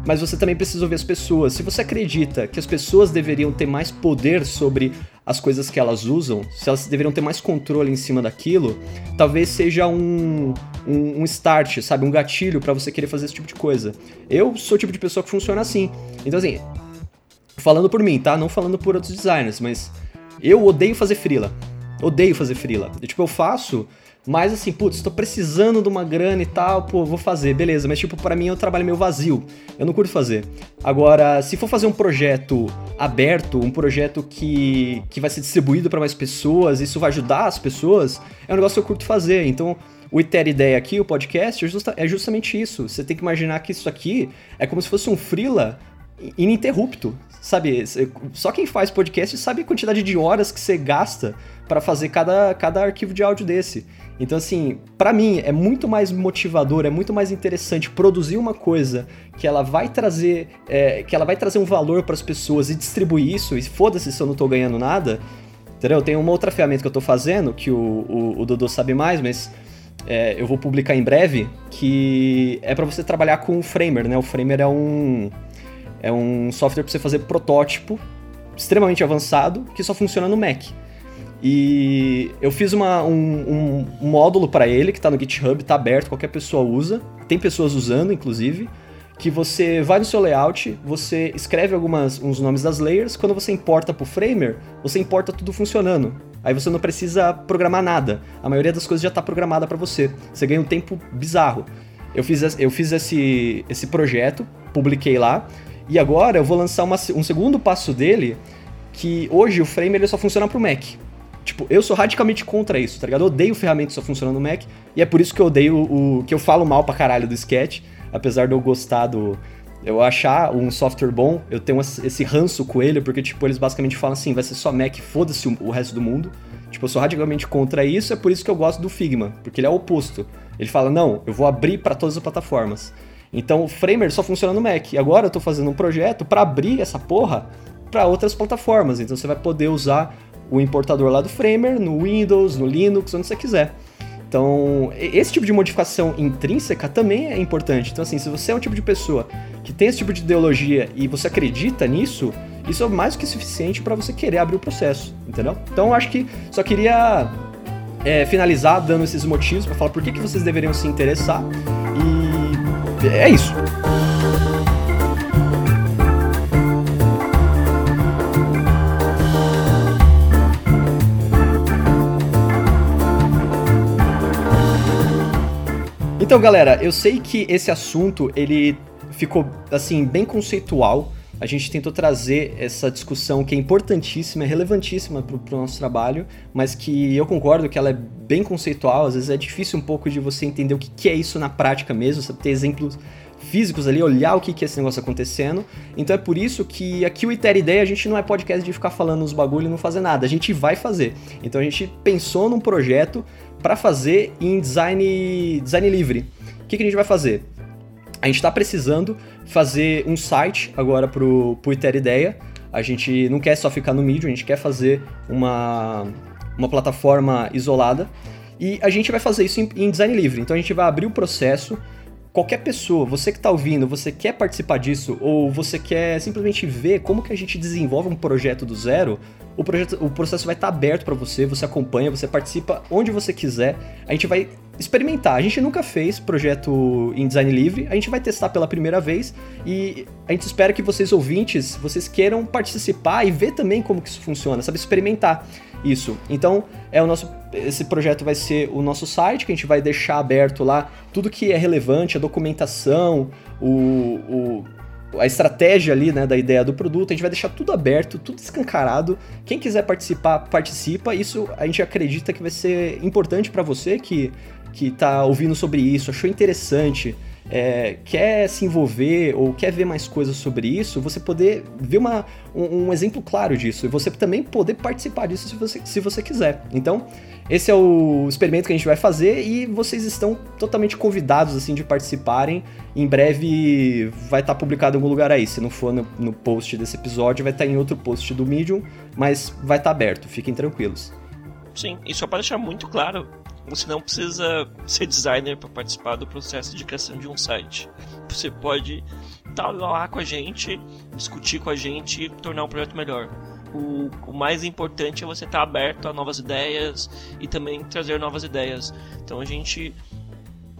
mas você também precisa ouvir as pessoas. Se você acredita que as pessoas deveriam ter mais poder sobre as coisas que elas usam, se elas deveriam ter mais controle em cima daquilo, talvez seja um, um, um start, sabe? Um gatilho para você querer fazer esse tipo de coisa. Eu sou o tipo de pessoa que funciona assim. Então, assim, falando por mim, tá? Não falando por outros designers, mas eu odeio fazer freela. Odeio fazer freela. Eu, tipo, eu faço mas assim, putz, tô precisando de uma grana e tal, pô, vou fazer, beleza. Mas tipo, para mim é um trabalho meio vazio. Eu não curto fazer. Agora, se for fazer um projeto aberto, um projeto que, que vai ser distribuído para mais pessoas, isso vai ajudar as pessoas, é um negócio que eu curto fazer. Então, o Iter Ideia aqui, o podcast, é, é justamente isso. Você tem que imaginar que isso aqui é como se fosse um freela ininterrupto, sabe? Só quem faz podcast sabe a quantidade de horas que você gasta para fazer cada, cada arquivo de áudio desse. Então, assim, para mim é muito mais motivador, é muito mais interessante produzir uma coisa que ela vai trazer, é, que ela vai trazer um valor para as pessoas e distribuir isso, e foda-se se eu não tô ganhando nada. Entendeu? Tem uma outra ferramenta que eu tô fazendo, que o, o, o Dodô sabe mais, mas é, eu vou publicar em breve, que é para você trabalhar com o Framer, né? O Framer é um, é um software para você fazer protótipo extremamente avançado que só funciona no Mac. E eu fiz uma, um, um módulo para ele que está no GitHub, está aberto, qualquer pessoa usa. Tem pessoas usando, inclusive. Que você vai no seu layout, você escreve algumas uns nomes das layers, quando você importa para o Framer, você importa tudo funcionando. Aí você não precisa programar nada. A maioria das coisas já está programada para você. Você ganha um tempo bizarro. Eu fiz, eu fiz esse, esse projeto, publiquei lá, e agora eu vou lançar uma, um segundo passo dele, que hoje o Framer ele só funciona para o Mac. Tipo, eu sou radicalmente contra isso, tá ligado? Eu odeio ferramentas só funcionando no Mac, e é por isso que eu odeio o. que eu falo mal pra caralho do Sketch, apesar de eu gostar do. Eu achar um software bom, eu tenho esse ranço com ele, porque, tipo, eles basicamente falam assim, vai ser só Mac, foda-se o resto do mundo. Tipo, eu sou radicalmente contra isso, é por isso que eu gosto do Figma, porque ele é o oposto. Ele fala, não, eu vou abrir para todas as plataformas. Então o Framer só funciona no Mac. E agora eu tô fazendo um projeto para abrir essa porra para outras plataformas. Então você vai poder usar o importador lá do Framer, no Windows, no Linux, onde você quiser. Então, esse tipo de modificação intrínseca também é importante. Então, assim, se você é um tipo de pessoa que tem esse tipo de ideologia e você acredita nisso, isso é mais do que suficiente para você querer abrir o processo, entendeu? Então, acho que só queria é, finalizar dando esses motivos para falar por que, que vocês deveriam se interessar. E é isso. Então, galera, eu sei que esse assunto ele ficou assim bem conceitual a gente tentou trazer essa discussão que é importantíssima, é relevantíssima para o nosso trabalho, mas que eu concordo que ela é bem conceitual, às vezes é difícil um pouco de você entender o que, que é isso na prática mesmo, você ter exemplos físicos ali, olhar o que, que é esse negócio acontecendo. Então é por isso que aqui o Iter Ideia a gente não é podcast de ficar falando os bagulho e não fazer nada, a gente vai fazer. Então a gente pensou num projeto para fazer em design, design livre. O que, que a gente vai fazer? A gente está precisando fazer um site agora pro, pro Iter Ideia. A gente não quer só ficar no Medium, a gente quer fazer uma, uma plataforma isolada. E a gente vai fazer isso em, em design livre. Então a gente vai abrir o processo qualquer pessoa, você que está ouvindo, você quer participar disso ou você quer simplesmente ver como que a gente desenvolve um projeto do zero, o, projeto, o processo vai estar tá aberto para você, você acompanha, você participa onde você quiser. A gente vai experimentar. A gente nunca fez projeto em design livre, a gente vai testar pela primeira vez e a gente espera que vocês ouvintes, vocês queiram participar e ver também como que isso funciona, sabe experimentar isso. Então, é o nosso esse projeto vai ser o nosso site, que a gente vai deixar aberto lá tudo que é relevante, a documentação, o, o a estratégia ali, né, da ideia do produto, a gente vai deixar tudo aberto, tudo escancarado. Quem quiser participar, participa. Isso a gente acredita que vai ser importante para você que que tá ouvindo sobre isso, achou interessante, é, quer se envolver ou quer ver mais coisas sobre isso, você poder ver uma, um, um, exemplo claro disso e você também poder participar disso se você, se você quiser. Então, esse é o experimento que a gente vai fazer e vocês estão totalmente convidados assim de participarem. Em breve vai estar tá publicado em algum lugar aí. Se não for no, no post desse episódio, vai estar tá em outro post do Medium, mas vai estar tá aberto, fiquem tranquilos. Sim, e só para deixar muito claro, você não precisa ser designer para participar do processo de criação de um site. Você pode estar lá com a gente, discutir com a gente e tornar um projeto melhor. O, o mais importante é você estar aberto a novas ideias e também trazer novas ideias. Então a gente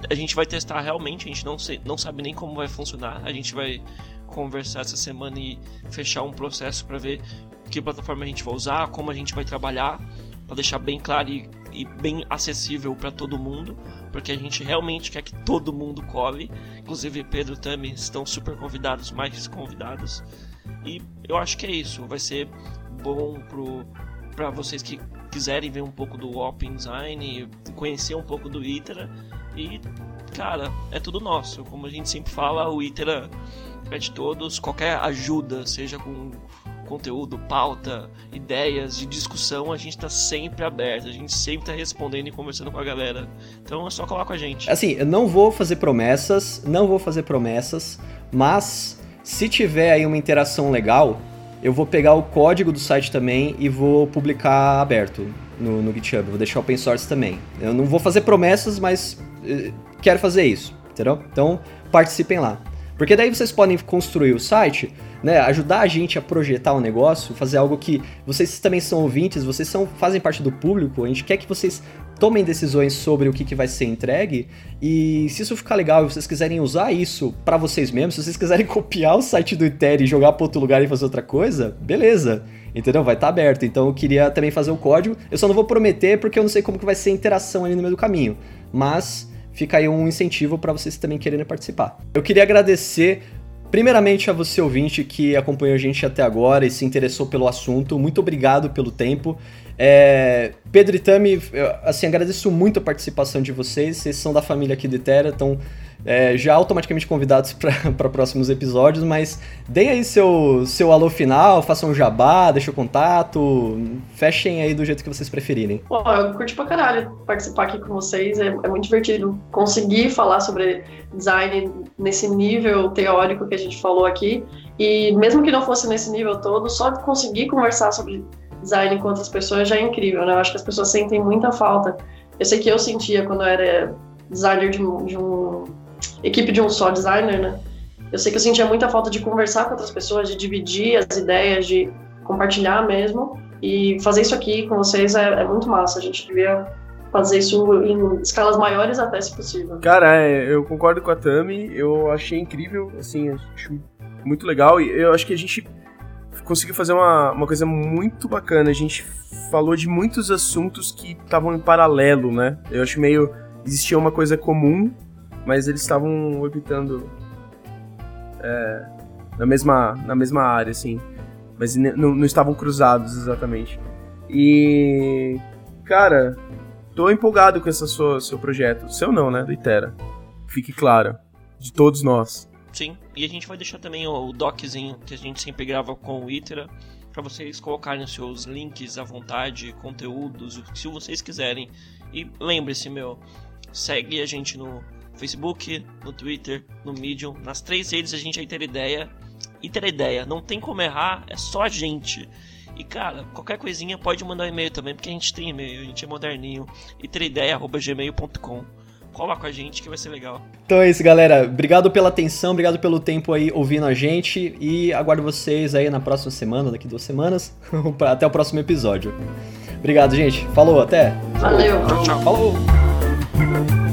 a gente vai testar realmente, a gente não, sei, não sabe nem como vai funcionar. A gente vai conversar essa semana e fechar um processo para ver que plataforma a gente vai usar, como a gente vai trabalhar, para deixar bem claro e e bem acessível para todo mundo, porque a gente realmente quer que todo mundo cole. Inclusive Pedro também estão super convidados, mais convidados. E eu acho que é isso, vai ser bom pro para vocês que quiserem ver um pouco do Open Design, conhecer um pouco do Itera e cara, é tudo nosso. Como a gente sempre fala, o Itera é de todos, qualquer ajuda, seja com conteúdo, pauta, ideias de discussão, a gente tá sempre aberto, a gente sempre tá respondendo e conversando com a galera. Então é só colar com a gente. Assim, eu não vou fazer promessas, não vou fazer promessas, mas se tiver aí uma interação legal, eu vou pegar o código do site também e vou publicar aberto no, no GitHub, vou deixar open source também. Eu não vou fazer promessas, mas uh, quero fazer isso, entendeu? Então participem lá. Porque daí vocês podem construir o site, né, ajudar a gente a projetar o um negócio, fazer algo que vocês também são ouvintes, vocês são, fazem parte do público, a gente quer que vocês tomem decisões sobre o que, que vai ser entregue e se isso ficar legal e vocês quiserem usar isso para vocês mesmos, se vocês quiserem copiar o site do Ethereum e jogar para outro lugar e fazer outra coisa, beleza. Entendeu? Vai estar tá aberto. Então eu queria também fazer o código. Eu só não vou prometer porque eu não sei como que vai ser a interação ali no meio do caminho. Mas fica aí um incentivo para vocês também quererem participar. Eu queria agradecer Primeiramente a você ouvinte que acompanhou a gente até agora e se interessou pelo assunto, muito obrigado pelo tempo. É, Pedro e Tami, assim, agradeço muito a participação de vocês, vocês são da família aqui de Terra, então é, já automaticamente convidados para próximos episódios, mas deem aí seu, seu alô final, façam um jabá, deixem o contato, fechem aí do jeito que vocês preferirem. Pô, eu curti pra caralho participar aqui com vocês, é, é muito divertido conseguir falar sobre design nesse nível teórico que a gente falou aqui, e mesmo que não fosse nesse nível todo, só conseguir conversar sobre design com outras pessoas já é incrível, né? Eu acho que as pessoas sentem muita falta. Eu sei que eu sentia quando eu era designer de de um equipe de um só designer, né? Eu sei que eu sentia muita falta de conversar com outras pessoas, de dividir as ideias, de compartilhar mesmo. E fazer isso aqui com vocês é, é muito massa. A gente devia fazer isso em escalas maiores até, se possível. Cara, é, eu concordo com a Tami. Eu achei incrível, assim, acho muito legal. E eu acho que a gente conseguiu fazer uma, uma coisa muito bacana. A gente falou de muitos assuntos que estavam em paralelo, né? Eu acho meio... Existia uma coisa comum mas eles estavam orbitando é, na mesma, na mesma área, assim. Mas não, estavam cruzados exatamente. E. Cara, tô empolgado com esse seu projeto. Seu não, né? Do Itera. Fique claro. De todos nós. Sim, e a gente vai deixar também o doczinho que a gente sempre grava com o Itera para vocês colocarem seus links à vontade, conteúdos, se vocês quiserem. E lembre-se, meu, segue a gente no Facebook, no Twitter, no Medium, nas três redes a gente vai ter ideia. Ter ideia, não tem como errar, é só a gente. E cara, qualquer coisinha pode mandar um e-mail também, porque a gente tem e-mail, a gente é moderninho. E ter ideia@gmail.com cola com a gente que vai ser legal. Então é isso, galera. Obrigado pela atenção, obrigado pelo tempo aí ouvindo a gente e aguardo vocês aí na próxima semana, daqui duas semanas, até o próximo episódio. Obrigado, gente. Falou, até. Valeu. Tchau, tchau. Falou.